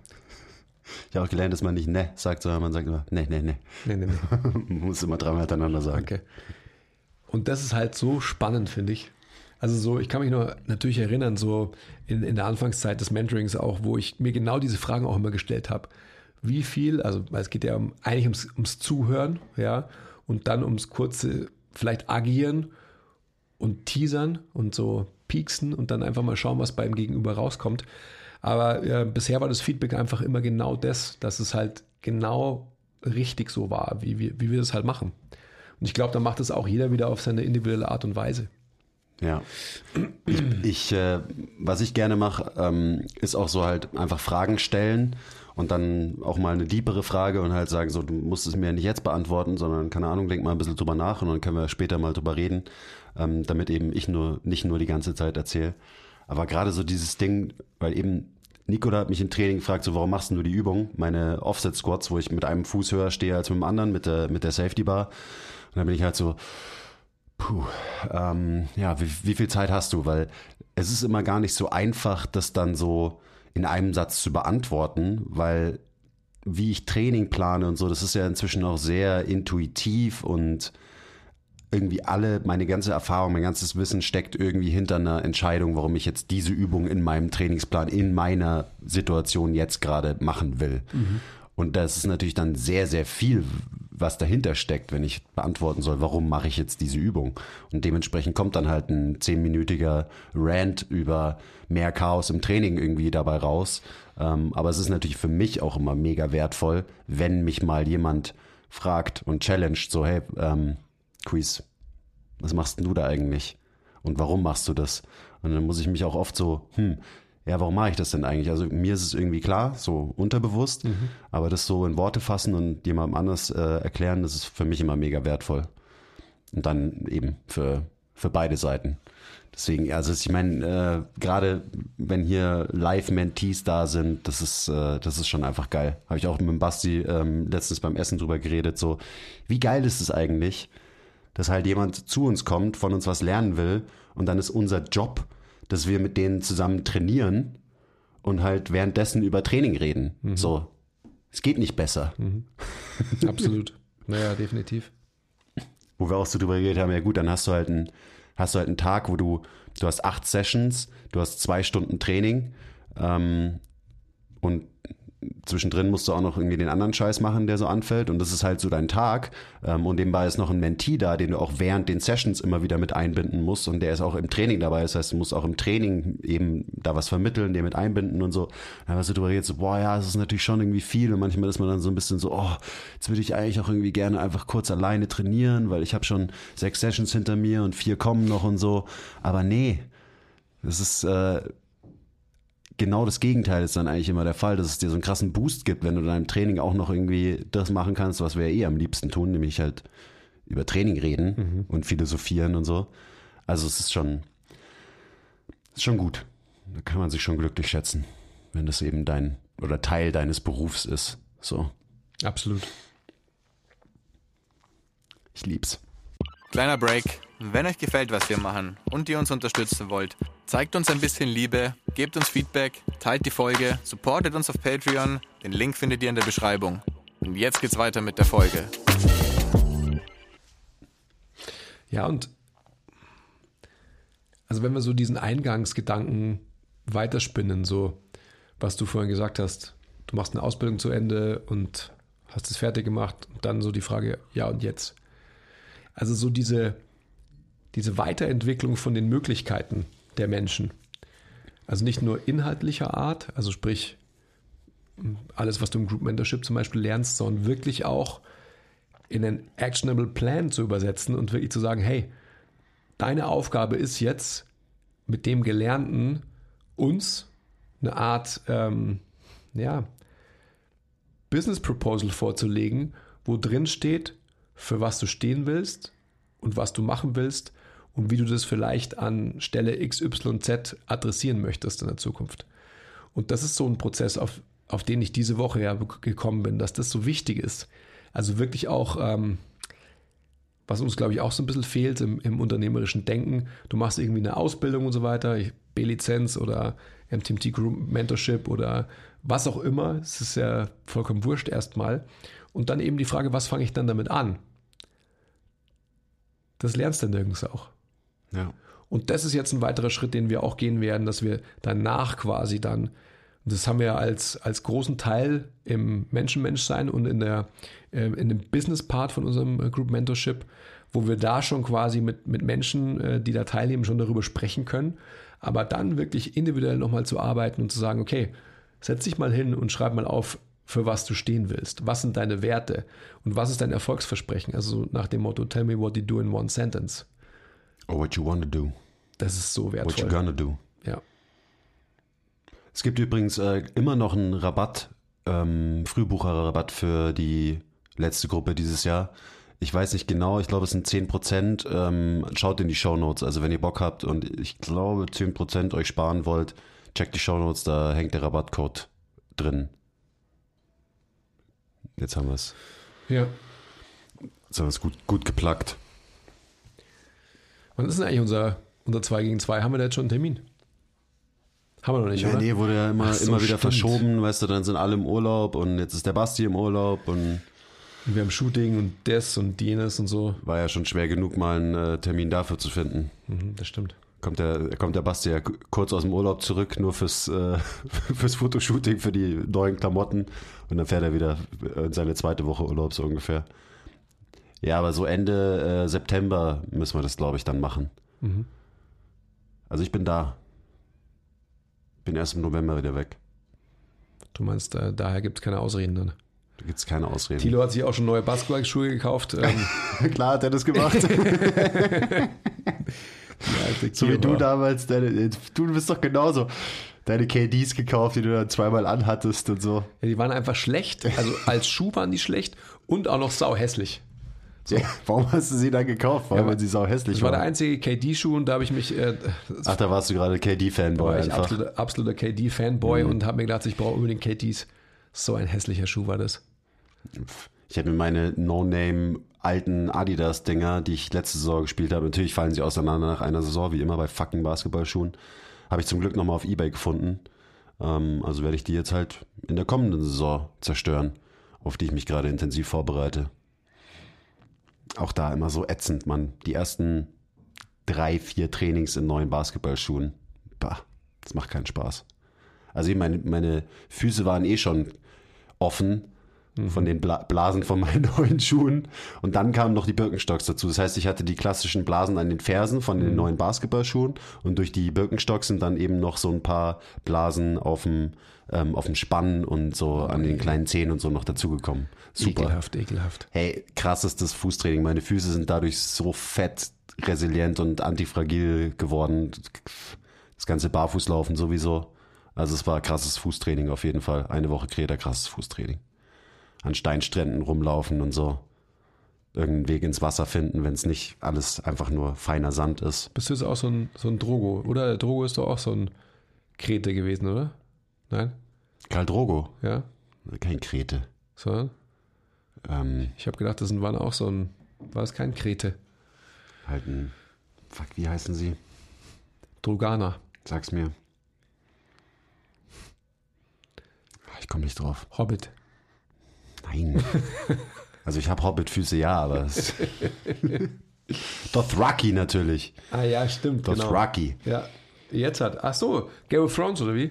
Ich habe auch gelernt, dass man nicht ne sagt, sondern man sagt immer ne, ne, ne. Nee, nee, nee. man muss immer dreimal hintereinander sagen. Okay. Und das ist halt so spannend, finde ich. Also so, ich kann mich nur natürlich erinnern, so in, in der Anfangszeit des Mentorings auch, wo ich mir genau diese Fragen auch immer gestellt habe. Wie viel, also es geht ja um, eigentlich ums, ums Zuhören, ja, und dann ums kurze, vielleicht agieren und teasern und so pieksen und dann einfach mal schauen, was beim Gegenüber rauskommt. Aber äh, bisher war das Feedback einfach immer genau das, dass es halt genau richtig so war, wie wir, wie wir das halt machen. Und ich glaube, da macht es auch jeder wieder auf seine individuelle Art und Weise. Ja. Ich, ich äh, was ich gerne mache, ähm, ist auch so halt einfach Fragen stellen und dann auch mal eine diepere Frage und halt sagen, so, du musst es mir nicht jetzt beantworten, sondern keine Ahnung, denk mal ein bisschen drüber nach und dann können wir später mal drüber reden, ähm, damit eben ich nur nicht nur die ganze Zeit erzähle. Aber gerade so dieses Ding, weil eben Nikola hat mich im Training gefragt, so warum machst du die Übung? Meine Offset Squats, wo ich mit einem Fuß höher stehe als mit dem anderen, mit der, mit der Safety Bar. Und dann bin ich halt so, Puh, ähm, ja, wie, wie viel Zeit hast du? Weil es ist immer gar nicht so einfach, das dann so in einem Satz zu beantworten, weil wie ich Training plane und so, das ist ja inzwischen auch sehr intuitiv und irgendwie alle, meine ganze Erfahrung, mein ganzes Wissen steckt irgendwie hinter einer Entscheidung, warum ich jetzt diese Übung in meinem Trainingsplan, in meiner Situation jetzt gerade machen will. Mhm. Und das ist natürlich dann sehr, sehr viel, was dahinter steckt, wenn ich beantworten soll, warum mache ich jetzt diese Übung. Und dementsprechend kommt dann halt ein zehnminütiger Rant über mehr Chaos im Training irgendwie dabei raus. Ähm, aber es ist natürlich für mich auch immer mega wertvoll, wenn mich mal jemand fragt und challenged, so, hey, ähm, Quiz, was machst denn du da eigentlich? Und warum machst du das? Und dann muss ich mich auch oft so, hm, ja, warum mache ich das denn eigentlich? Also mir ist es irgendwie klar, so unterbewusst, mhm. aber das so in Worte fassen und jemandem anders äh, erklären, das ist für mich immer mega wertvoll. Und dann eben für, für beide Seiten. Deswegen, also ich meine, äh, gerade wenn hier Live-Mentees da sind, das ist, äh, das ist schon einfach geil. Habe ich auch mit dem Basti ähm, letztens beim Essen drüber geredet. So, wie geil ist es eigentlich, dass halt jemand zu uns kommt, von uns was lernen will und dann ist unser Job, dass wir mit denen zusammen trainieren und halt währenddessen über Training reden. Mhm. So, es geht nicht besser. Mhm. Absolut. naja, definitiv. Wo wir auch so drüber geredet haben, ja gut, dann hast du halt einen, hast du halt einen Tag, wo du, du hast acht Sessions, du hast zwei Stunden Training ähm, und zwischendrin musst du auch noch irgendwie den anderen Scheiß machen, der so anfällt. Und das ist halt so dein Tag. Ähm, und nebenbei ist noch ein Mentee da, den du auch während den Sessions immer wieder mit einbinden musst. Und der ist auch im Training dabei. Das heißt, du musst auch im Training eben da was vermitteln, den mit einbinden und so. Dann hast du darüber jetzt boah, ja, das ist natürlich schon irgendwie viel. Und manchmal ist man dann so ein bisschen so, oh, jetzt würde ich eigentlich auch irgendwie gerne einfach kurz alleine trainieren, weil ich habe schon sechs Sessions hinter mir und vier kommen noch und so. Aber nee, das ist, äh, genau das Gegenteil ist dann eigentlich immer der Fall, dass es dir so einen krassen Boost gibt, wenn du deinem Training auch noch irgendwie das machen kannst, was wir ja eh am liebsten tun, nämlich halt über Training reden mhm. und philosophieren und so. Also es ist schon, ist schon gut. Da kann man sich schon glücklich schätzen, wenn das eben dein oder Teil deines Berufs ist. So. Absolut. Ich lieb's. Kleiner Break. Wenn euch gefällt, was wir machen und ihr uns unterstützen wollt, zeigt uns ein bisschen Liebe, gebt uns Feedback, teilt die Folge, supportet uns auf Patreon. Den Link findet ihr in der Beschreibung. Und jetzt geht's weiter mit der Folge. Ja, und also wenn wir so diesen Eingangsgedanken weiterspinnen, so was du vorhin gesagt hast, du machst eine Ausbildung zu Ende und hast es fertig gemacht und dann so die Frage, ja und jetzt? Also so diese, diese Weiterentwicklung von den Möglichkeiten der Menschen. Also nicht nur inhaltlicher Art, also sprich alles, was du im Group Mentorship zum Beispiel lernst, sondern wirklich auch in einen actionable Plan zu übersetzen und wirklich zu sagen, hey, deine Aufgabe ist jetzt mit dem Gelernten uns eine Art ähm, ja, Business Proposal vorzulegen, wo drin steht, für was du stehen willst und was du machen willst und wie du das vielleicht an Stelle XYZ adressieren möchtest in der Zukunft. Und das ist so ein Prozess, auf, auf den ich diese Woche ja gekommen bin, dass das so wichtig ist. Also wirklich auch, ähm, was uns, glaube ich, auch so ein bisschen fehlt im, im, unternehmerischen Denken. Du machst irgendwie eine Ausbildung und so weiter, B-Lizenz oder MTMT Group Mentorship oder was auch immer. Es ist ja vollkommen wurscht erstmal. Und dann eben die Frage, was fange ich dann damit an? Das lernst du nirgends auch. Ja. Und das ist jetzt ein weiterer Schritt, den wir auch gehen werden, dass wir danach quasi dann, das haben wir als, als großen Teil im Menschenmenschsein und in, der, äh, in dem Business-Part von unserem äh, Group Mentorship, wo wir da schon quasi mit, mit Menschen, äh, die da teilnehmen, schon darüber sprechen können. Aber dann wirklich individuell nochmal zu arbeiten und zu sagen, okay, setz dich mal hin und schreib mal auf, für was du stehen willst. Was sind deine Werte und was ist dein Erfolgsversprechen? Also nach dem Motto, tell me what you do in one sentence. Or what you want to do. Das ist so wertvoll. What you gonna do. Ja. Es gibt übrigens äh, immer noch einen Rabatt, ähm, Frühbucherrabatt für die letzte Gruppe dieses Jahr. Ich weiß nicht genau, ich glaube es sind 10%. Ähm, schaut in die Show Notes. Also wenn ihr Bock habt und ich glaube 10% euch sparen wollt, checkt die Show Notes, da hängt der Rabattcode drin. Jetzt haben wir es. Ja. Jetzt haben wir es gut, gut geplackt. Wann ist denn eigentlich unser, unser 2 gegen 2? Haben wir da jetzt schon einen Termin? Haben wir noch nicht, ja, oder? Nee, wurde ja immer, so, immer wieder stimmt. verschoben, weißt du, dann sind alle im Urlaub und jetzt ist der Basti im Urlaub und Und wir haben Shooting und das und jenes und so. War ja schon schwer genug, mal einen äh, Termin dafür zu finden. Mhm, das stimmt. Kommt der, kommt der Basti ja kurz aus dem Urlaub zurück, nur fürs, äh, fürs Fotoshooting, für die neuen Klamotten. Und dann fährt er wieder in seine zweite Woche Urlaub so ungefähr. Ja, aber so Ende äh, September müssen wir das, glaube ich, dann machen. Mhm. Also ich bin da. Bin erst im November wieder weg. Du meinst, äh, daher gibt es keine Ausreden dann. Da gibt es keine Ausreden. Thilo hat sich auch schon neue Basketballschuhe gekauft. Ähm, Klar hat er das gemacht. so wie du damals. Deine, du bist doch genauso. Deine KDs gekauft, die du dann zweimal anhattest und so. Ja, die waren einfach schlecht. Also als Schuh waren die schlecht und auch noch sau hässlich. Ja, warum hast du sie dann gekauft? Weil, Ja, sie sau hässlich Das war der waren. einzige KD-Schuh und da habe ich mich, äh, Ach, da warst du gerade KD-Fanboy war ich einfach. Mhm. absoluter, absoluter KD-Fanboy und habe mir gedacht, ich brauche unbedingt KDs. So ein hässlicher Schuh war das. Ich habe mir meine No-Name alten Adidas-Dinger, die ich letzte Saison gespielt habe, natürlich fallen sie auseinander nach einer Saison, wie immer bei fucking Basketballschuhen, habe ich zum Glück nochmal auf Ebay gefunden. Ähm, also werde ich die jetzt halt in der kommenden Saison zerstören, auf die ich mich gerade intensiv vorbereite. Auch da immer so ätzend, Mann. Die ersten drei, vier Trainings in neuen Basketballschuhen. Bah, das macht keinen Spaß. Also meine, meine Füße waren eh schon offen von den Bla Blasen von meinen neuen Schuhen. Und dann kamen noch die Birkenstocks dazu. Das heißt, ich hatte die klassischen Blasen an den Fersen von den neuen Basketballschuhen und durch die Birkenstocks sind dann eben noch so ein paar Blasen auf dem, ähm, auf dem Spann und so an den kleinen Zehen und so noch dazugekommen. Super. Ekelhaft, ekelhaft. Hey, krassestes Fußtraining. Meine Füße sind dadurch so fett, resilient und antifragil geworden. Das ganze Barfußlaufen sowieso. Also es war krasses Fußtraining auf jeden Fall. Eine Woche Kreta, krasses Fußtraining. An Steinstränden rumlaufen und so. Irgendeinen Weg ins Wasser finden, wenn es nicht alles einfach nur feiner Sand ist. Bist du jetzt auch so ein, so ein Drogo? Oder Drogo ist doch auch so ein Krete gewesen, oder? Nein? Karl Drogo, Ja? kein Krete. So? Ähm, Ich habe gedacht, das waren auch so ein. War es kein Krete? halt ein, fuck, wie heißen sie? Drogana. Sag's mir. Ich komme nicht drauf. Hobbit. Nein. Also ich habe Hobbitfüße, ja, aber es Dothraki natürlich. Ah ja, stimmt. Genau. Dothraki. Ja. Jetzt hat. Ach so, Game of Thrones oder wie?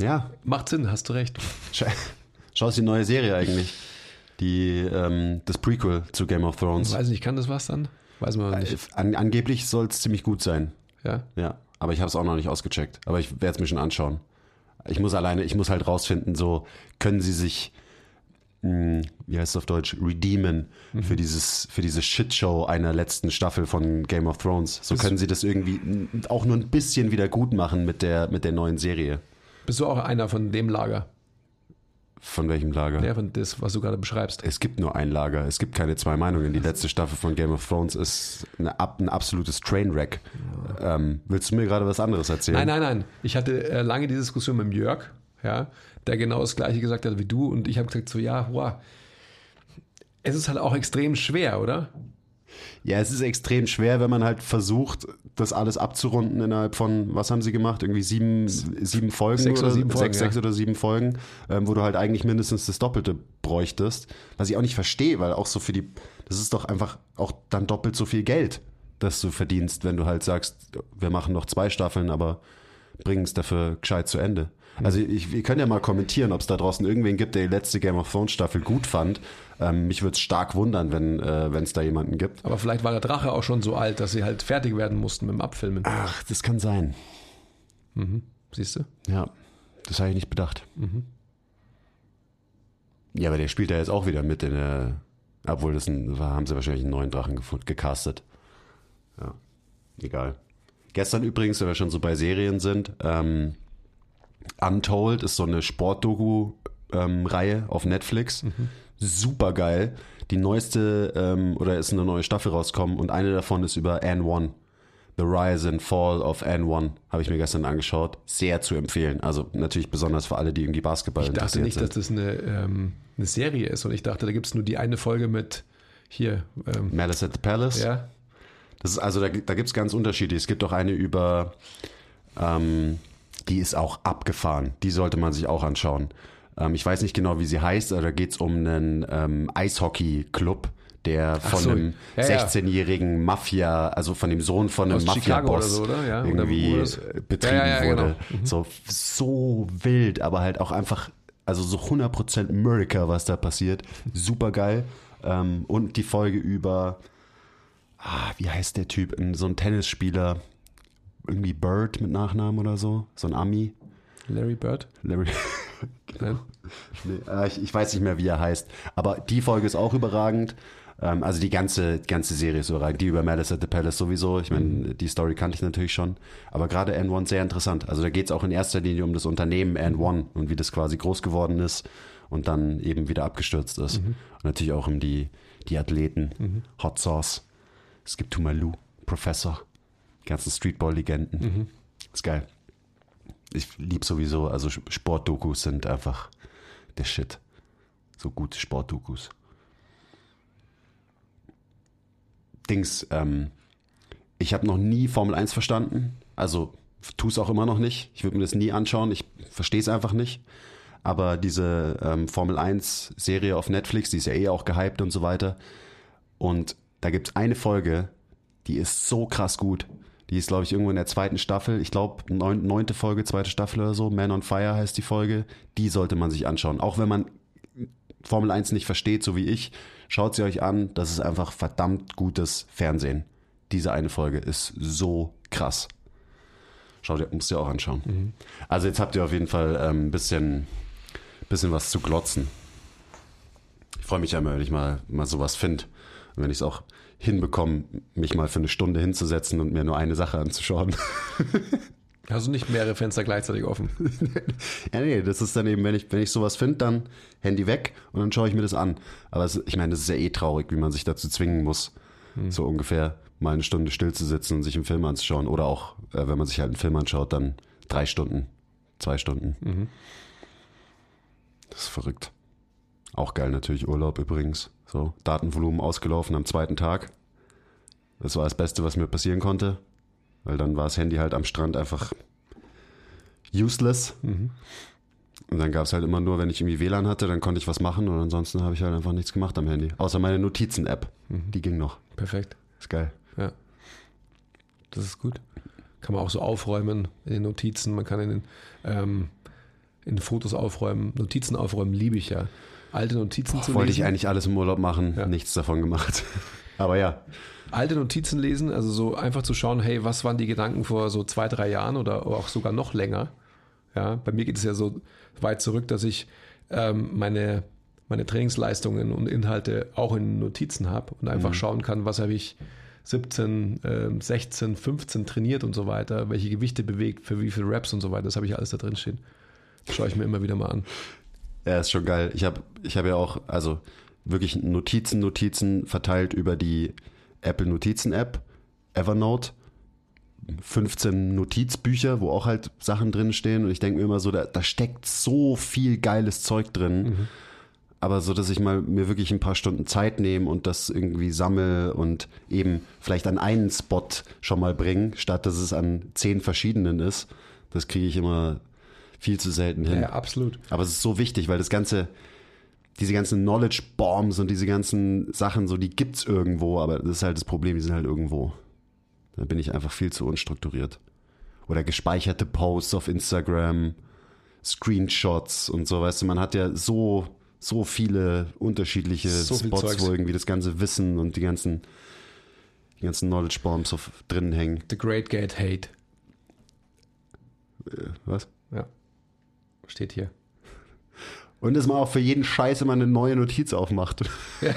Ja. Macht Sinn, hast du recht. Scha- Schaust die neue Serie eigentlich? Die, ähm, das Prequel zu Game of Thrones. Weiß nicht, kann das was dann? Weiß man nicht. An, angeblich soll es ziemlich gut sein. Ja. Ja. Aber ich habe es auch noch nicht ausgecheckt. Aber ich werde es mir schon anschauen. Ich muss alleine, ich muss halt rausfinden, so können sie sich, wie heißt es auf Deutsch, redeemen für dieses, für diese Shitshow einer letzten Staffel von Game of Thrones. So können sie das irgendwie auch nur ein bisschen wieder gut machen mit der, mit der neuen Serie. Bist du auch einer von dem Lager? Von welchem Lager? Ja, von das, was du gerade beschreibst. Es gibt nur ein Lager, es gibt keine zwei Meinungen. Die letzte Staffel von Game of Thrones ist eine, ein absolutes Trainwreck. Ähm, willst du mir gerade was anderes erzählen? Nein, nein, nein. Ich hatte äh, lange die Diskussion mit Jörg, ja, der genau das Gleiche gesagt hat wie du. Und ich habe gesagt, so, ja, wow. Es ist halt auch extrem schwer, oder? Ja, es ist extrem schwer, wenn man halt versucht, das alles abzurunden innerhalb von, was haben sie gemacht? Irgendwie sieben, sieben Folgen Sechs oder sieben Folgen, sechs, ja. sechs oder sieben Folgen, ähm, wo du halt eigentlich mindestens das Doppelte bräuchtest. Was ich auch nicht verstehe, weil auch so für die, das ist doch einfach auch dann doppelt so viel Geld, das du verdienst, wenn du halt sagst, wir machen noch zwei Staffeln, aber bringen es dafür gescheit zu Ende. Also ich, wir können ja mal kommentieren, ob es da draußen irgendwen gibt, der die letzte Game of Thrones Staffel gut fand. Ähm, mich würde es stark wundern, wenn äh, es da jemanden gibt. Aber vielleicht war der Drache auch schon so alt, dass sie halt fertig werden mussten mit dem Abfilmen. Ach, das kann sein. Siehst du? Ja, das habe ich nicht bedacht. Ja, aber der spielt ja jetzt auch wieder mit in der. Obwohl, das ein, haben sie wahrscheinlich einen neuen Drachen gefunden, gecastet. Ja, egal. Gestern übrigens, wenn wir schon so bei Serien sind, ähm, Untold ist so eine Sportdoku-Reihe auf Netflix. Super geil. Die neueste, ähm, oder ist eine neue Staffel rausgekommen und eine davon ist über Anne One. The Rise and Fall of Anne One. Habe ich mir gestern angeschaut. Sehr zu empfehlen. Also natürlich besonders für alle, die irgendwie Basketball Ich dachte interessiert nicht, sind. dass das eine, ähm, eine Serie ist. Und ich dachte, da gibt es nur die eine Folge mit hier. Ähm, Malice at the Palace. ja. Das ist also, da, da gibt es ganz Unterschiede. Es gibt auch eine über, ähm, die ist auch abgefahren. Die sollte man sich auch anschauen. Ähm, ich weiß nicht genau, wie sie heißt, aber da geht es um einen ähm, Eishockey-Club, der von so. einem Ja, ja. 16-jährigen Mafia, also von dem Sohn von einem Mafia-Boss so? Ja, irgendwie äh, betrieben Ja, ja, wurde. genau. So, so wild, aber halt auch einfach, also so 100% America, was da passiert. Super geil. Ähm, und die Folge über, ah, wie heißt der Typ? So ein Tennisspieler, irgendwie Bird mit Nachnamen oder so, so ein Ami. Larry Bird? Larry. Nein? Nee, äh, ich, ich weiß nicht mehr, wie er heißt. Aber die Folge ist auch überragend. Ähm, also die ganze, ganze Serie ist überragend. Die über Malice at the Palace sowieso. Ich meine, die Story kannte ich natürlich schon. Aber gerade N1 sehr interessant. Also da geht es auch in erster Linie um das Unternehmen N1 und wie das quasi groß geworden ist und dann eben wieder abgestürzt ist. Und natürlich auch um die, die Athleten. Hot Sauce. Es gibt Tumalu, Professor, die ganzen Streetball-Legenden. Ist geil. Ich liebe sowieso, also Sportdokus sind einfach der Shit. So gute Sportdokus. Dings, ähm, ich habe noch nie Formel 1 verstanden. Also tu es auch immer noch nicht. Ich würde mir das nie anschauen. Ich verstehe es einfach nicht. Aber diese ähm, Formel 1 Serie auf Netflix, die ist ja eh auch gehypt und so weiter. Und da gibt es eine Folge, die ist so krass gut. Die ist, glaube ich, irgendwo in der zweiten Staffel. Ich glaube, neun, neunte Folge, zweite Staffel oder so. Man on Fire heißt die Folge. Die sollte man sich anschauen. Auch wenn man Formel 1 nicht versteht, so wie ich, schaut sie euch an. Das ist einfach verdammt gutes Fernsehen. Diese eine Folge ist so krass. Schaut ihr, müsst ihr auch anschauen. Also jetzt habt ihr auf jeden Fall ähm, ein bisschen, bisschen was zu glotzen. Ich freue mich ja immer, wenn ich mal, mal sowas finde. Und wenn ich es auch hinbekomme, mich mal für eine Stunde hinzusetzen und mir nur eine Sache anzuschauen. Du nicht mehrere Fenster gleichzeitig offen? Ja, nee, das ist dann eben, wenn ich, wenn ich sowas finde, dann Handy weg und dann schaue ich mir das an. Aber es, ich meine, das ist ja eh traurig, wie man sich dazu zwingen muss, so ungefähr mal eine Stunde still zu sitzen und sich einen Film anzuschauen. Oder auch, äh, wenn man sich halt einen Film anschaut, dann drei Stunden, zwei Stunden. Das ist verrückt. Auch geil natürlich, Urlaub übrigens. So, Datenvolumen ausgelaufen am zweiten Tag. Das war das Beste, was mir passieren konnte. Weil dann war das Handy halt am Strand einfach useless. Und dann gab es halt immer nur, wenn ich irgendwie WLAN hatte, dann konnte ich was machen und ansonsten habe ich halt einfach nichts gemacht am Handy. Außer meine Notizen-App. Die ging noch. Perfekt. Ist geil. Ja. Das ist gut. Kann man auch so aufräumen in den Notizen. Man kann in den, ähm, in den Fotos aufräumen. Notizen aufräumen liebe ich ja. Alte Notizen zu Wollte lesen. ich eigentlich alles im Urlaub machen, Ja. nichts davon gemacht. Aber ja, alte Notizen lesen, also so einfach zu schauen, hey, was waren die Gedanken vor so zwei, drei Jahren oder auch sogar noch länger. Ja, bei mir geht es ja so weit zurück, dass ich ähm, meine, meine Trainingsleistungen und Inhalte auch in Notizen habe und einfach schauen kann, was habe ich 17, ähm, 16, 15 trainiert und so weiter, welche Gewichte bewegt, für wie viele Reps und so weiter. Das habe ich alles da drin stehen. Das schaue ich mir immer wieder mal an. Ja, ist schon geil. Ich habe ich hab ja auch, also wirklich Notizen, Notizen verteilt über die Apple Notizen App, Evernote. 15 Notizbücher, wo auch halt Sachen drin stehen. Und ich denke mir immer so, da, da steckt so viel geiles Zeug drin. Aber so, dass ich mal mir wirklich ein paar Stunden Zeit nehme und das irgendwie sammle und eben vielleicht an einen Spot schon mal bringe, statt dass es an zehn verschiedenen ist, das kriege ich immer viel zu selten hin. Ja, absolut. Aber es ist so wichtig, weil das ganze, diese ganzen Knowledge Bombs und diese ganzen Sachen, so die gibt's irgendwo, aber das ist halt das Problem, die sind halt irgendwo. Da bin ich einfach viel zu unstrukturiert. Oder gespeicherte Posts auf Instagram, Screenshots und so, weißt du, man hat ja so, so viele unterschiedliche So viel Spots, Zeugs. wo irgendwie das ganze Wissen und die ganzen, die ganzen Knowledge Bombs drinnen hängen. The Great Gate Hate. Äh, Was? Ja. Steht hier. Und dass man auch für jeden Scheiß immer eine neue Notiz aufmacht.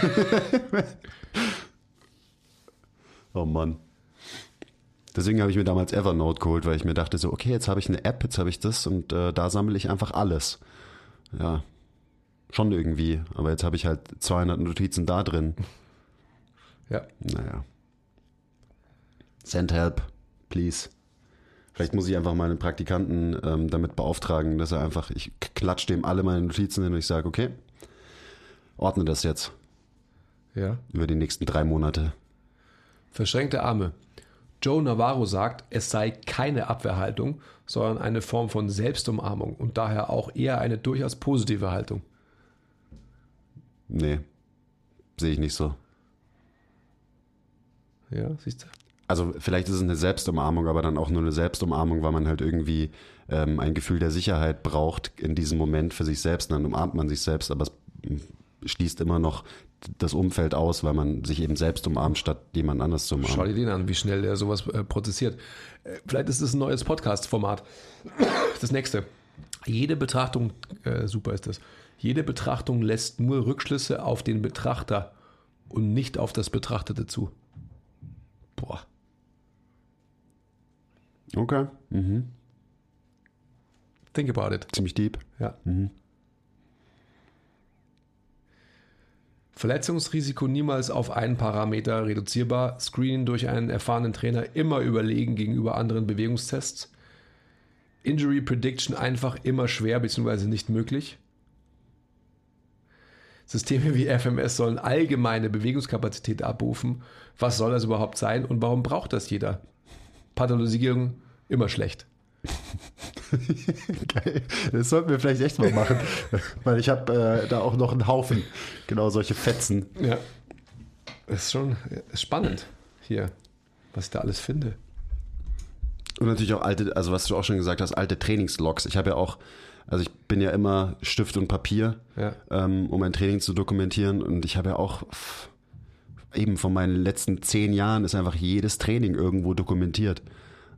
oh Mann. Deswegen habe ich mir damals Evernote geholt, weil ich mir dachte so, okay, jetzt habe ich eine App, jetzt habe ich das und äh, da sammle ich einfach alles. Ja, schon irgendwie. Aber jetzt habe ich halt 200 Notizen da drin. Ja. Naja. Send help, please. Vielleicht muss ich einfach meinen Praktikanten ähm, damit beauftragen, dass er einfach, ich klatsche dem alle meine Notizen hin und ich sage, okay, ordne das jetzt Ja. über die nächsten drei Monate. Verschränkte Arme. Joe Navarro sagt, es sei keine Abwehrhaltung, sondern eine Form von Selbstumarmung und daher auch eher eine durchaus positive Haltung. Nee, sehe ich nicht so. Ja, siehst du? Also vielleicht ist es eine Selbstumarmung, aber dann auch nur eine Selbstumarmung, weil man halt irgendwie ähm, ein Gefühl der Sicherheit braucht in diesem Moment für sich selbst. Und dann umarmt man sich selbst, aber es schließt immer noch das Umfeld aus, weil man sich eben selbst umarmt, statt jemand anders zu umarmen. Schau dir den an, wie schnell der sowas äh, prozessiert. Äh, vielleicht ist es ein neues Podcast-Format. Das nächste. Jede Betrachtung, äh, super ist das, jede Betrachtung lässt nur Rückschlüsse auf den Betrachter und nicht auf das Betrachtete zu. Boah. Okay. Mhm. Think about it. Ziemlich deep. Ja. Verletzungsrisiko niemals auf einen Parameter reduzierbar. Screening durch einen erfahrenen Trainer immer überlegen gegenüber anderen Bewegungstests. Injury Prediction einfach immer schwer bzw. nicht möglich. Systeme wie FMS sollen allgemeine Bewegungskapazität abrufen. Was soll das überhaupt sein und warum braucht das jeder? Pathologisierung immer schlecht. Geil. Das sollten wir vielleicht echt mal machen, weil ich habe äh, da auch noch einen Haufen genau solche Fetzen. Ja. Das ist schon ist spannend hier, was ich da alles finde. Und natürlich auch alte, also was du auch schon gesagt hast, alte Trainingslogs. Ich habe ja auch, also ich bin ja immer Stift und Papier, Ja. ähm, um ein Training zu dokumentieren. Und ich habe ja auch eben von meinen letzten zehn Jahren ist einfach jedes Training irgendwo dokumentiert.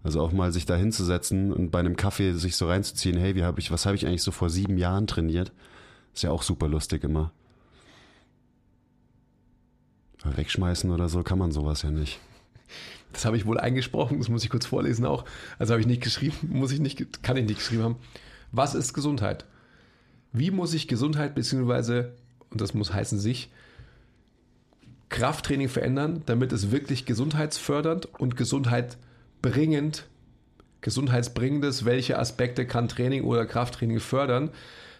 Also auch mal sich da hinzusetzen und bei einem Kaffee sich so reinzuziehen, hey, wie habe ich, was habe ich eigentlich so vor sieben Jahren trainiert? Ist ja auch super lustig immer. Wegschmeißen oder so kann man sowas ja nicht. Das habe ich wohl eingesprochen, das muss ich kurz vorlesen auch. Also habe ich nicht geschrieben, muss ich nicht, kann ich nicht geschrieben haben. Was ist Gesundheit? Wie muss ich Gesundheit beziehungsweise, und das muss heißen sich, Krafttraining verändern, damit es wirklich gesundheitsfördernd und gesundheitbringend, gesundheitsbringendes, welche Aspekte kann Training oder Krafttraining fördern,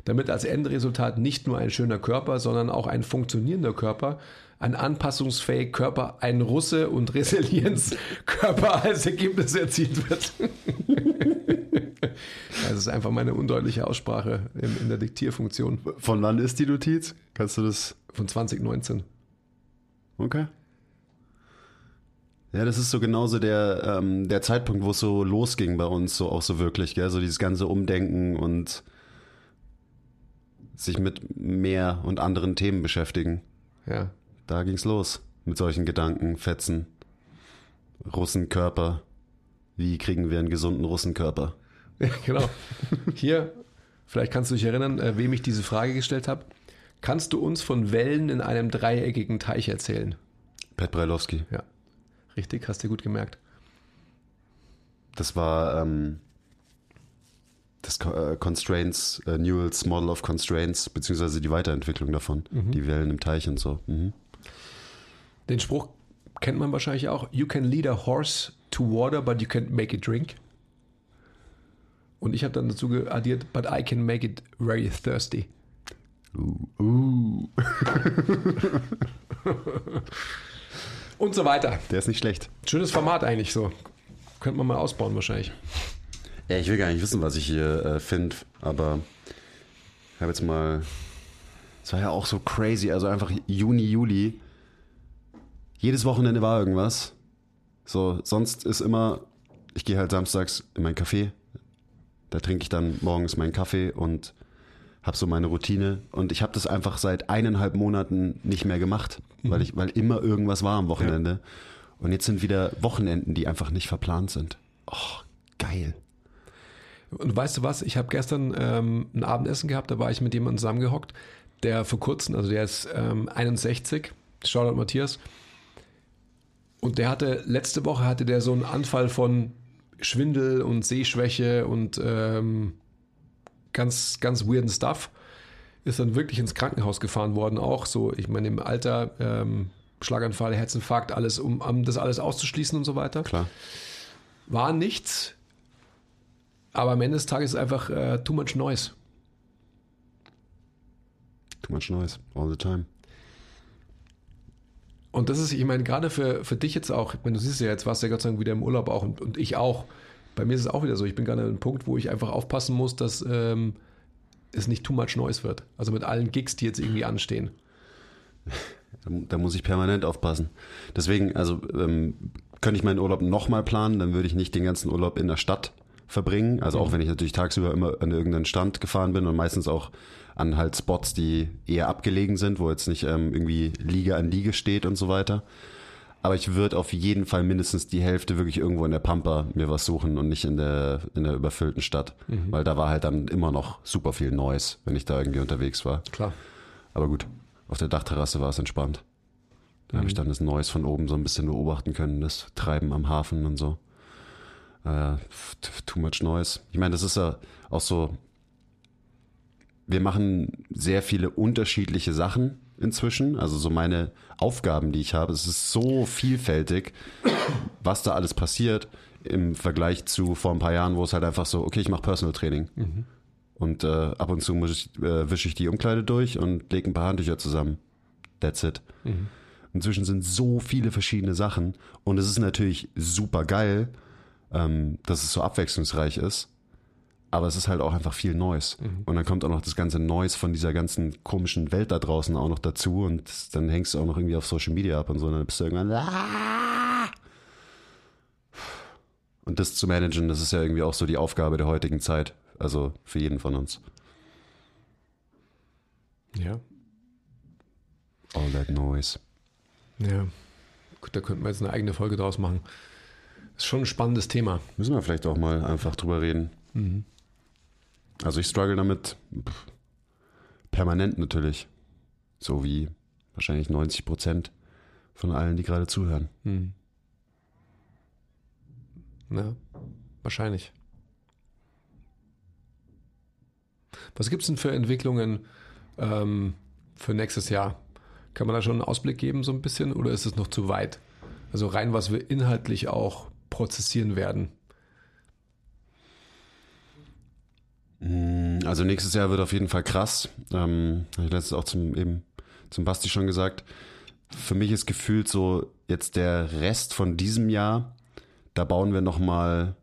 damit als Endresultat nicht nur ein schöner Körper, sondern auch ein funktionierender Körper, ein anpassungsfähiger Körper, ein Russe und Resilienzkörper als Ergebnis erzielt wird. Das ist einfach meine undeutliche Aussprache in, in der Diktierfunktion Von wann ist die Notiz? Kannst du das von 2019. Okay. Ja, das ist so genauso der, ähm, der Zeitpunkt, wo es so losging bei uns, so auch so wirklich, gell? So dieses ganze Umdenken und sich mit mehr und anderen Themen beschäftigen. Ja. Da ging's los mit solchen Gedanken, Fetzen, Russenkörper. Wie kriegen wir einen gesunden Russenkörper? Ja, genau. Hier, vielleicht kannst du dich erinnern, äh, wem ich diese Frage gestellt habe. Kannst du uns von Wellen in einem dreieckigen Teich erzählen? Pat Breilowski. Ja. Richtig, hast du gut gemerkt. Das war ähm, das äh, Constraints, äh, Newell's Model of Constraints, beziehungsweise die Weiterentwicklung davon. Die Wellen im Teich und so. Mhm. Den Spruch kennt man wahrscheinlich auch. You can lead a horse to water, but you can't make it drink. Und ich habe dann dazu addiert, but I can make it very thirsty. Uh, Und so weiter. der ist nicht schlecht. Schönes Format eigentlich so. Könnte man mal ausbauen wahrscheinlich. Ja, ich will gar nicht wissen, was ich hier äh, finde, aber ich habe jetzt mal. Es war ja auch so crazy, also einfach Juni, Juli. Jedes Wochenende war irgendwas. So, sonst ist immer, ich gehe halt samstags in mein Café. Da trinke ich dann morgens meinen Kaffee und habe so meine Routine. Und ich habe das einfach seit eineinhalb Monaten nicht mehr gemacht, weil, ich, weil immer irgendwas war am Wochenende. Und jetzt sind wieder Wochenenden, die einfach nicht verplant sind. Oh, geil. Und weißt du was? Ich habe gestern ähm, ein Abendessen gehabt, da war ich mit jemandem zusammengehockt, der vor kurzem, also der ist ähm, 61, Shoutout Matthias, und der hatte, letzte Woche hatte der so einen Anfall von Schwindel und Sehschwäche und ähm, ganz, ganz weirden Stuff. Ist dann wirklich ins Krankenhaus gefahren worden, auch so, ich meine, im Alter, ähm, Schlaganfall, Herzinfarkt, alles, um, um das alles auszuschließen und so weiter. Klar. War nichts, aber am Ende des Tages ist es einfach äh, too much noise. Too much noise all the time. Und das ist, ich meine, gerade für, für dich jetzt auch, wenn du siehst ja, jetzt warst du ja Gott sei Dank wieder im Urlaub auch und, und ich auch. Bei mir ist es auch wieder so, ich bin gerade an einem Punkt, wo ich einfach aufpassen muss, dass ähm, es nicht too much noise wird. Also mit allen Gigs, die jetzt irgendwie anstehen. Da, muss ich permanent aufpassen. Deswegen, also ähm, könnte ich meinen Urlaub nochmal planen, dann würde ich nicht den ganzen Urlaub in der Stadt verbringen. Also auch wenn ich natürlich tagsüber immer an irgendeinen Stand gefahren bin und meistens auch an halt Spots, die eher abgelegen sind, wo jetzt nicht ähm, irgendwie Liege an Liege steht und so weiter. Aber ich würde auf jeden Fall mindestens die Hälfte wirklich irgendwo in der Pampa mir was suchen und nicht in der, in der überfüllten Stadt. Weil da war halt dann immer noch super viel Neues, wenn ich da irgendwie unterwegs war. Klar. Aber gut, auf der Dachterrasse war es entspannt. Da habe ich dann das Neues von oben so ein bisschen beobachten können, das Treiben am Hafen und so. Äh, too much noise. Ich meine, das ist ja auch so. Wir machen sehr viele unterschiedliche Sachen inzwischen. Also so meine Aufgaben, die ich habe, es ist so vielfältig, was da alles passiert im Vergleich zu vor ein paar Jahren, wo es halt einfach so, okay, ich mache Personal Training. Und äh, ab und zu muss ich, äh, wische ich die Umkleide durch und lege ein paar Handtücher zusammen. That's it. Inzwischen sind so viele verschiedene Sachen und es ist natürlich super geil, ähm, dass es so abwechslungsreich ist. Aber es ist halt auch einfach viel Neues. Und dann kommt auch noch das ganze Neues von dieser ganzen komischen Welt da draußen auch noch dazu und dann hängst du auch noch irgendwie auf Social Media ab und so und dann bist du irgendwann. "Ah!" Und das zu managen, das ist ja irgendwie auch so die Aufgabe der heutigen Zeit. Also für jeden von uns. Ja. All that noise. Ja. Gut, da könnten wir jetzt eine eigene Folge draus machen. Ist schon ein spannendes Thema. Müssen wir vielleicht auch mal einfach drüber reden. Also ich struggle damit pff, permanent natürlich. So wie wahrscheinlich 90 Prozent von allen, die gerade zuhören. Hm. Ja, wahrscheinlich. Was gibt es denn für Entwicklungen ähm, für nächstes Jahr? Kann man da schon einen Ausblick geben, so ein bisschen, oder ist es noch zu weit? Also rein, was wir inhaltlich auch prozessieren werden. Also nächstes Jahr wird auf jeden Fall krass. Ähm, habe ich letztens auch zum eben zum Basti schon gesagt. Für mich ist gefühlt so jetzt der Rest von diesem Jahr, da bauen wir noch mal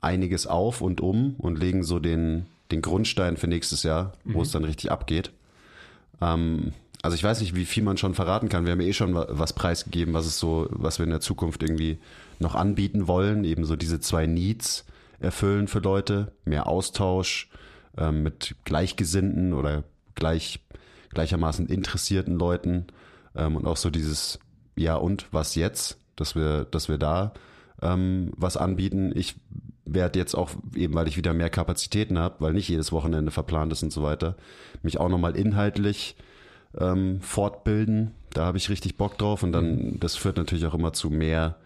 einiges auf und um und legen so den den Grundstein für nächstes Jahr, wo es dann richtig abgeht. Ähm, also ich weiß nicht, wie viel man schon verraten kann. Wir haben ja eh schon wa- was preisgegeben, was es so, was wir in der Zukunft irgendwie noch anbieten wollen. Eben so diese zwei Needs erfüllen für Leute, mehr Austausch ähm, mit Gleichgesinnten oder gleich gleichermaßen interessierten Leuten ähm, und auch so dieses Ja und was jetzt, dass wir, dass wir da ähm, was anbieten. Ich werde jetzt auch, eben weil ich wieder mehr Kapazitäten habe, weil nicht jedes Wochenende verplant ist und so weiter, mich auch nochmal inhaltlich ähm, fortbilden. Da habe ich richtig Bock drauf und dann, das führt natürlich auch immer zu mehr,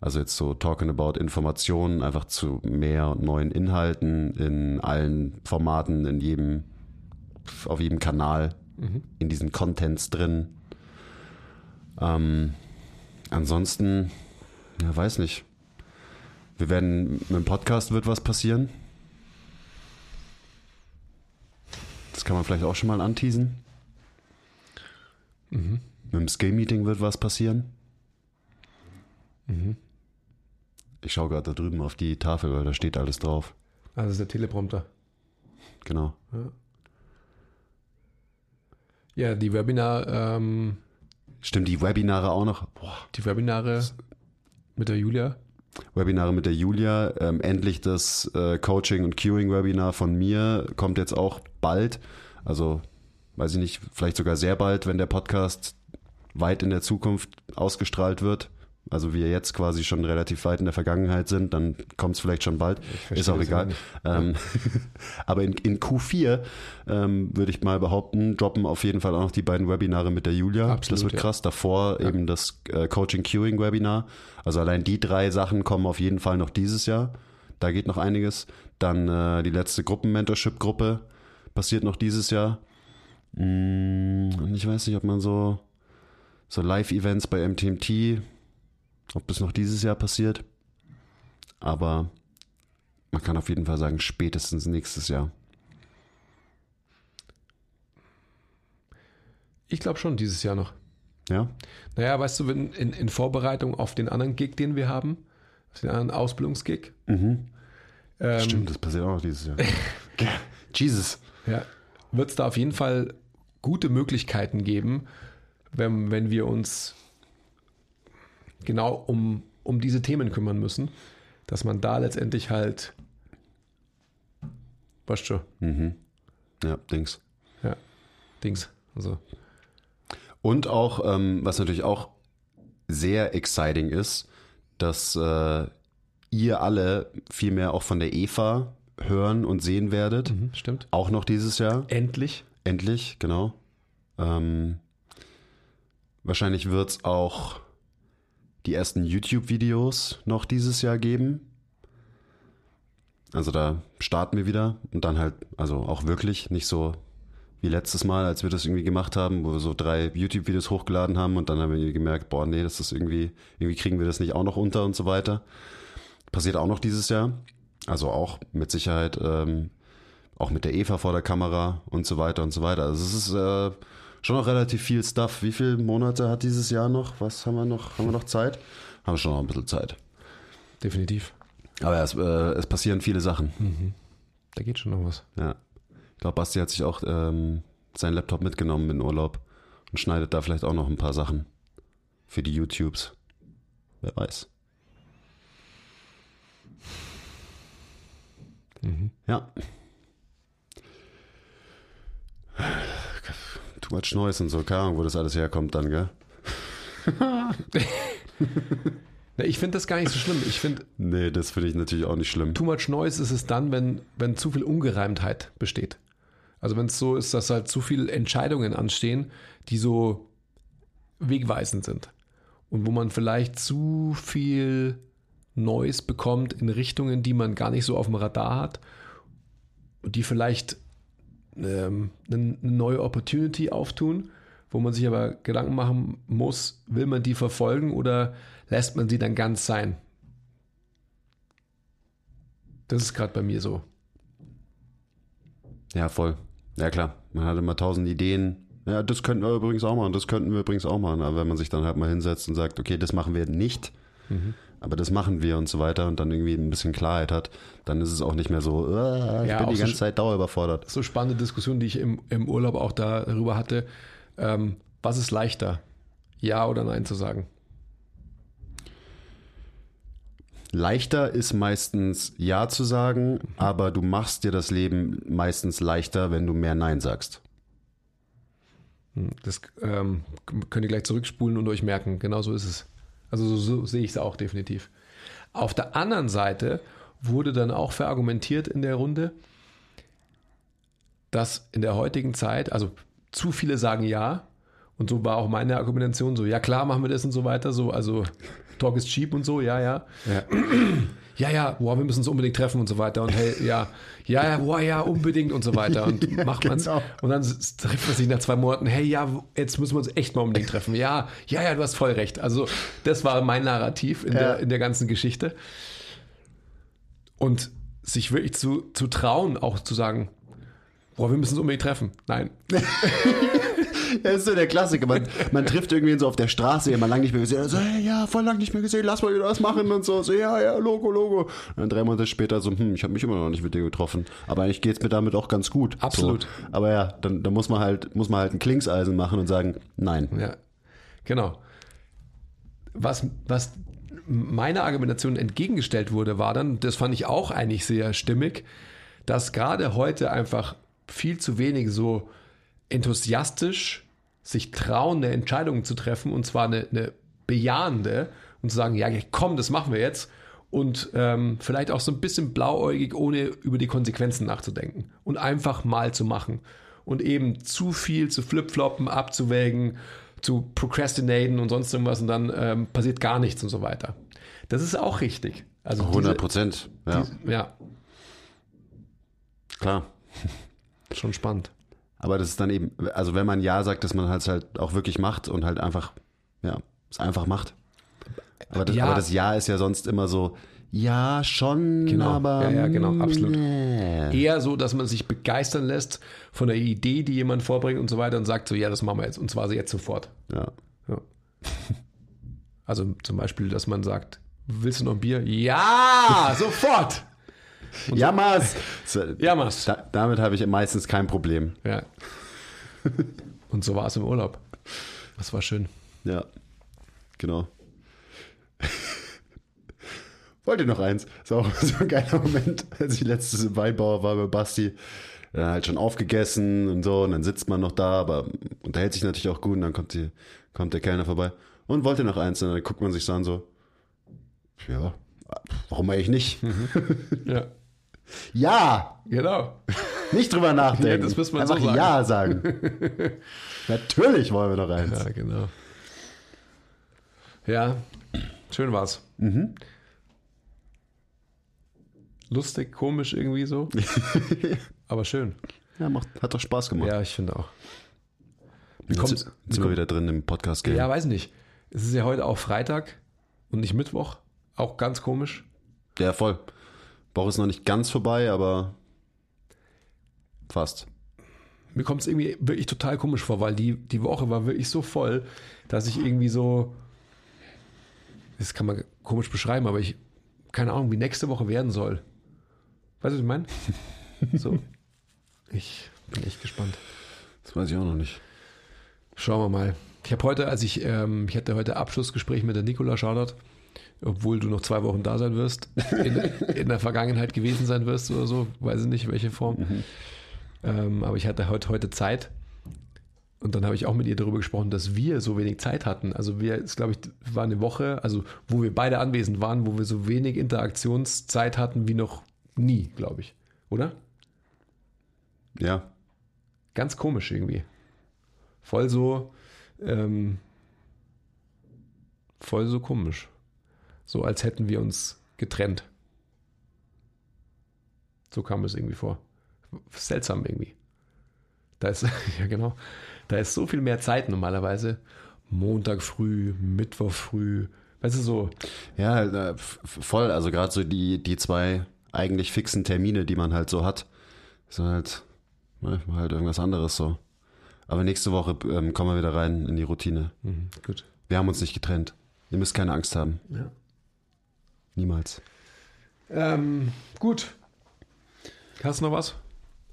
also jetzt so talking about Informationen, einfach zu mehr und neuen Inhalten in allen Formaten, in jedem, auf jedem Kanal, in diesen Contents drin. Ähm, ansonsten, ja, weiß nicht. Wir werden, mit dem Podcast wird was passieren. Das kann man vielleicht auch schon mal anteasen. Mit dem Skill-Meeting wird was passieren. Ich schaue gerade da drüben auf die Tafel, weil da steht alles drauf. Also das ist der Teleprompter. Genau. Ja, die Webinar, ähm, Stimmt, die Webinare auch noch. Boah, die Webinare mit der Julia. Webinare mit der Julia. Ähm, endlich das äh, Coaching- und Queuing-Webinar von mir kommt jetzt auch bald. Also, weiß ich nicht, vielleicht sogar sehr bald, wenn der Podcast weit in der Zukunft ausgestrahlt wird. Also wir jetzt quasi schon relativ weit in der Vergangenheit sind, dann kommt es vielleicht schon bald. Ist auch egal. Ähm, aber in, in Q4 ähm, würde ich mal behaupten, droppen auf jeden Fall auch noch die beiden Webinare mit der Julia. Absolut, das wird ja. krass. Davor eben das äh, Coaching Queuing Webinar. Also allein die drei Sachen kommen auf jeden Fall noch dieses Jahr. Da geht noch einiges. Dann äh, die letzte Gruppen-Mentorship-Gruppe passiert noch dieses Jahr. Mm, Und ich weiß nicht, ob man so, so Live-Events bei MTMT, ob das noch dieses Jahr passiert. Aber man kann auf jeden Fall sagen, spätestens nächstes Jahr. Ich glaube schon dieses Jahr noch. Ja? Naja, weißt du, wenn in, in Vorbereitung auf den anderen Gig, den wir haben, auf den anderen Ausbildungsgig, ähm, Stimmt, das passiert auch noch dieses Jahr. Jesus. ja, wird es da auf jeden Fall gute Möglichkeiten geben, wenn, wenn wir uns genau um, um diese Themen kümmern müssen, dass man da letztendlich halt, weißt schon, Ja, Dings. ja, Dings, also, Und auch, ähm, was natürlich auch sehr exciting ist, dass äh, ihr alle viel mehr auch von der Eva hören und sehen werdet. hm, stimmt. Auch noch dieses Jahr. Endlich, Endlich, genau. Ähm, wahrscheinlich wird es auch die ersten YouTube-Videos noch dieses Jahr geben. Also da starten wir wieder und dann halt, also auch wirklich, nicht so wie letztes Mal, als wir das irgendwie gemacht haben, wo wir so drei YouTube-Videos hochgeladen haben und dann haben wir gemerkt, boah, nee, das ist irgendwie, irgendwie kriegen wir das nicht auch noch unter und so weiter. Passiert auch noch dieses Jahr. Also auch mit Sicherheit ähm, auch mit der Eva vor der Kamera und so weiter und so weiter. Also es ist äh, schon noch relativ viel Stuff. Wie viele Monate hat dieses Jahr noch? Was haben wir noch? Haben wir noch Zeit? Haben wir schon noch ein bisschen Zeit. definitiv. Aber ja, es, äh, es passieren viele Sachen. Da geht schon noch was. Ja. Ich glaube, Basti hat sich auch ähm, seinen Laptop mitgenommen in Urlaub und schneidet da vielleicht auch noch ein paar Sachen für die YouTubes. Wer weiß. Ja. Too much noise und so, keine Ahnung, wo das alles herkommt dann, gell? Ich finde das gar nicht so schlimm. Ich finde, Nee, das finde ich natürlich auch nicht schlimm. too much noise ist es dann, wenn, wenn zu viel Ungereimtheit besteht. Also wenn es so ist, dass halt zu viele Entscheidungen anstehen, die so wegweisend sind. Und wo man vielleicht zu viel Noise bekommt in Richtungen, die man gar nicht so auf dem Radar hat. Und die vielleicht ähm, eine neue Opportunity auftun, wo man sich aber Gedanken machen muss, will man die verfolgen oder lässt man sie dann ganz sein? Das ist gerade bei mir so. Ja, voll. Ja, klar. Man hat immer tausend Ideen. Ja, das könnten wir übrigens auch machen, das könnten wir übrigens auch machen. Aber wenn man sich dann halt mal hinsetzt und sagt, okay, das machen wir nicht, aber das machen wir und so weiter und dann irgendwie ein bisschen Klarheit hat, dann ist es auch nicht mehr so, äh, ich Ja, bin die so ganze sch- Zeit dauerüberfordert. So spannende Diskussion, die ich im, im Urlaub auch darüber hatte. Ähm, was ist leichter? Ja oder nein zu sagen? Leichter ist meistens Ja zu sagen, aber du machst dir das Leben meistens leichter, wenn du mehr Nein sagst. Hm, Das ähm, könnt ihr gleich zurückspulen und euch merken. Genau so ist es. Also so, so sehe ich es auch definitiv. Auf der anderen Seite wurde dann auch verargumentiert in der Runde, dass in der heutigen Zeit, also zu viele sagen ja, und so war auch meine Argumentation so, ja klar machen wir das und so weiter, so, also Talk is cheap und so, ja, ja. Ja, ja, boah, wir müssen uns unbedingt treffen und so weiter und hey, ja, ja, ja, boah, ja, unbedingt und so weiter und macht man's. genau. Und dann trifft man sich nach zwei Monaten, hey, ja, jetzt müssen wir uns echt mal unbedingt treffen. Ja, ja, ja, du hast voll recht. Also, das war mein Narrativ in, Ja. der, in der ganzen Geschichte. Und sich wirklich zu, zu trauen, auch zu sagen, boah, wir müssen uns unbedingt treffen. Nein. Das ist so der Klassiker. Man, man trifft irgendwen so auf der Straße, den man lange nicht mehr gesehen hat. So, hey, ja, voll lange nicht mehr gesehen, lass mal wieder was machen und so. So, ja, ja, Logo, Logo. Und dann drei Monate später so, hm, ich habe mich immer noch nicht mit dir getroffen. Aber eigentlich geht's mir damit auch ganz gut. Absolut. So. Aber ja, dann, dann muss man halt, muss man halt ein Klingseisen machen und sagen, nein. Ja, genau. Was, was meiner Argumentation entgegengestellt wurde, war dann, das fand ich auch eigentlich sehr stimmig, dass gerade heute einfach viel zu wenig so enthusiastisch sich trauen, eine Entscheidung zu treffen und zwar eine, eine bejahende und zu sagen, ja, komm, das machen wir jetzt und ähm, vielleicht auch so ein bisschen blauäugig, ohne über die Konsequenzen nachzudenken und einfach mal zu machen und eben zu viel zu flipfloppen, abzuwägen, zu procrastinaten und sonst irgendwas und dann ähm, passiert gar nichts und so weiter. Das ist auch richtig. Also 100 Prozent. Ja, Diese, ja, klar. schon spannend. Aber das ist dann eben, also wenn man Ja sagt, dass man halt halt auch wirklich macht und halt einfach, ja, es einfach macht. Aber das, Ja. aber das Ja ist ja sonst immer so, ja, schon, Genau. aber. Ja, ja, genau, absolut. nee. Eher so, dass man sich begeistern lässt von der Idee, die jemand vorbringt und so weiter und sagt so, ja, das machen wir jetzt und zwar jetzt sofort. Ja. Ja. Also zum Beispiel, dass man sagt, willst du noch ein Bier? Ja, sofort! Ja, Mas. Ja, Mas. Da, damit habe ich meistens kein Problem. Ja. Und so war es im Urlaub. Das war schön. Ja, genau. Wollt ihr noch eins? Das war auch so ein geiler Moment, als ich letztes im Weinbauer war bei Basti. Dann halt schon aufgegessen und so, und dann sitzt man noch da, aber unterhält sich natürlich auch gut, und dann kommt, die, kommt der Kellner vorbei. Und wollt ihr noch eins? Und dann guckt man sich so an, so, ja, warum eigentlich nicht? Ja. Ja, Genau. nicht drüber nachdenken. Das muss man so Einfach sagen. Ja sagen. Natürlich wollen wir noch eins. Ja, genau. Ja, schön war's. Lustig, komisch irgendwie so. Aber schön. Ja, macht, hat doch Spaß gemacht. Ja, ich finde auch. Wie Jetzt kommt's- sind wir wieder drin im Podcast-Game. Ja, weiß nicht. Es ist ja heute auch Freitag und nicht Mittwoch. Auch ganz komisch. Ja, voll. Woche ist noch nicht ganz vorbei, aber fast. Mir kommt es irgendwie wirklich total komisch vor, weil die, die Woche war wirklich so voll, dass ich irgendwie so. Das kann man komisch beschreiben, aber ich keine Ahnung, wie nächste Woche werden soll. Weißt du, was ich meine? So. Ich bin echt gespannt. Das weiß ich auch noch nicht. Schauen wir mal. Ich habe heute, als ich, ähm, ich hatte heute Abschlussgespräch mit der Nicola Schaudert, obwohl du noch zwei Wochen da sein wirst, in, in der Vergangenheit gewesen sein wirst oder so, weiß ich nicht, welche Form. Ähm, aber ich hatte heute, heute Zeit. Und dann habe ich auch mit ihr darüber gesprochen, dass wir so wenig Zeit hatten. Also wir, es glaube ich, war eine Woche, also wo wir beide anwesend waren, wo wir so wenig Interaktionszeit hatten wie noch nie, glaube ich. Oder? Ja. Ganz komisch irgendwie. Voll so, ähm, voll so komisch. So als hätten wir uns getrennt. So kam es irgendwie vor. Seltsam irgendwie. Da ist, ja genau, da ist so viel mehr Zeit normalerweise. Montag früh, Mittwoch früh, weißt du so. Ja, äh, voll. Also gerade so die, die zwei eigentlich fixen Termine, die man halt so hat, sind halt, ne, halt irgendwas anderes so. Aber nächste Woche ähm, kommen wir wieder rein in die Routine. Mhm, gut. Wir haben uns nicht getrennt. Ihr müsst keine Angst haben. Ja. Niemals. Ähm, gut. Hast du noch was?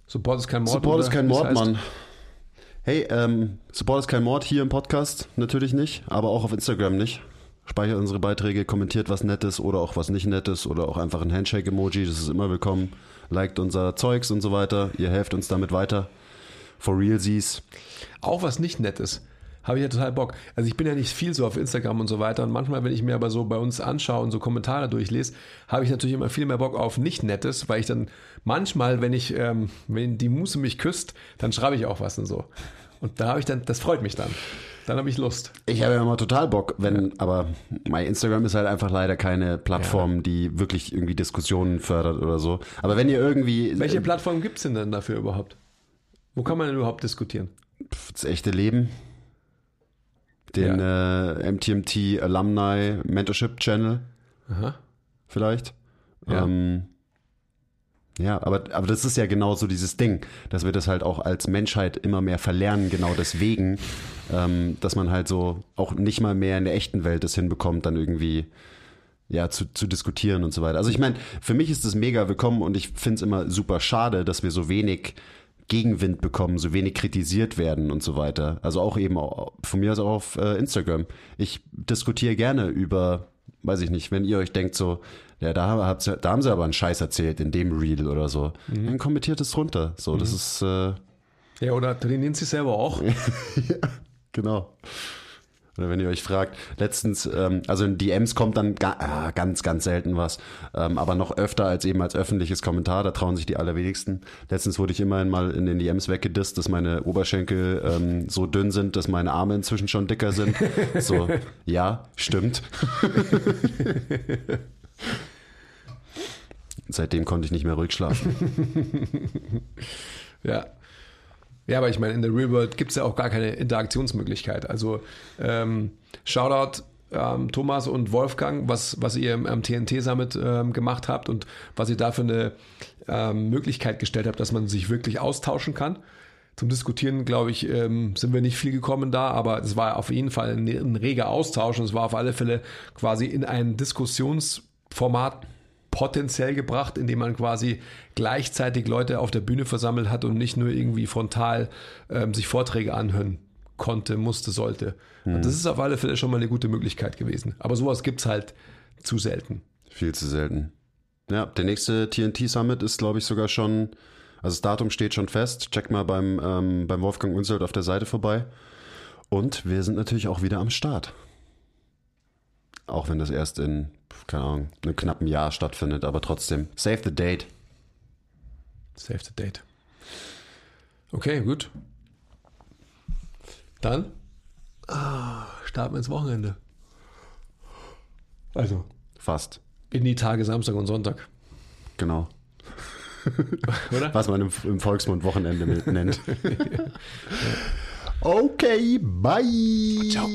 Support ist kein Mord. Support ist kein Mord? Mann. Hey, ähm, Support ist kein Mord hier im Podcast, natürlich nicht, aber auch auf Instagram nicht. Speichert unsere Beiträge, kommentiert was Nettes oder auch was nicht Nettes oder auch einfach ein Handshake-Emoji, das ist immer willkommen. Liked unser Zeugs und so weiter. Ihr helft uns damit weiter. For realsies. Auch was nicht Nettes. Habe ich ja total Bock. Also ich bin ja nicht viel so auf Instagram und so weiter. Und manchmal, wenn ich mir aber so bei uns anschaue und so Kommentare durchlese, habe ich natürlich immer viel mehr Bock auf nicht Nettes, weil ich dann manchmal, wenn ich, ähm, wenn die Muße mich küsst, dann schreibe ich auch was und so. Und da habe ich dann, das freut mich dann. Dann habe ich Lust. Ich habe ja immer total Bock, wenn, aber mein Instagram ist halt einfach leider keine Plattform, die wirklich irgendwie Diskussionen fördert oder so. Aber wenn ihr irgendwie Welche Plattform gibt es denn dann dafür überhaupt? Wo kann man denn überhaupt diskutieren? das echte Leben, den äh, MTMT Alumni Mentorship Channel Aha. vielleicht. Ja. Ähm, ja, aber, aber das ist ja genau so dieses Ding, dass wir das halt auch als Menschheit immer mehr verlernen, genau deswegen, ähm, dass man halt so auch nicht mal mehr in der echten Welt es hinbekommt, dann irgendwie ja, zu, zu diskutieren und so weiter. Also ich meine, für mich ist das mega willkommen und ich finde es immer super schade, dass wir so wenig Gegenwind bekommen, so wenig kritisiert werden und so weiter. Also auch eben auch, von mir aus auch auf äh, Instagram. Ich diskutiere gerne über, weiß ich nicht, wenn ihr euch denkt so, ja, da, da haben sie aber einen Scheiß erzählt in dem Reel oder so, dann kommentiert es drunter. So, das ist äh, Ja, oder trainieren Sie selber auch? Genau. Oder wenn ihr euch fragt, letztens, ähm, also in DMs kommt dann ga, ah, ganz, ganz selten was, ähm, aber noch öfter als eben als öffentliches Kommentar, da trauen sich die allerwenigsten. Letztens wurde ich immerhin mal in den DMs weggedisst, dass meine Oberschenkel ähm, so dünn sind, dass meine Arme inzwischen schon dicker sind. So, ja, stimmt. Seitdem konnte ich nicht mehr ruhig schlafen. Ja. Ja, aber ich meine, in der Real World gibt es ja auch gar keine Interaktionsmöglichkeit. Also ähm, Shoutout ähm, Thomas und Wolfgang, was, was ihr am TNT Summit ähm, gemacht habt und was ihr da für eine ähm, Möglichkeit gestellt habt, dass man sich wirklich austauschen kann. zum Diskutieren, glaube ich, ähm, sind wir nicht viel gekommen da, aber es war auf jeden Fall ein, ein reger Austausch und es war auf alle Fälle quasi in ein Diskussionsformat potenziell gebracht, indem man quasi gleichzeitig Leute auf der Bühne versammelt hat und nicht nur irgendwie frontal ähm, sich Vorträge anhören konnte, musste, sollte. Und das ist auf alle Fälle schon mal eine gute Möglichkeit gewesen. Aber sowas gibt es halt zu selten. Viel zu selten. Ja, der nächste TNT Summit ist, glaube ich, sogar schon, also das Datum steht schon fest. Check mal beim, ähm, beim Wolfgang Unselt auf der Seite vorbei. Und wir sind natürlich auch wieder am Start. Auch wenn das erst in, keine Ahnung, einem knappen Jahr stattfindet, aber trotzdem. Save the date. Save the date. Okay, gut. Dann ah, starten wir ins Wochenende. Also, Fast. in die Tage Samstag und Sonntag. Genau. Oder? Was man im, im Volksmund Wochenende nennt. okay, bye. Ciao.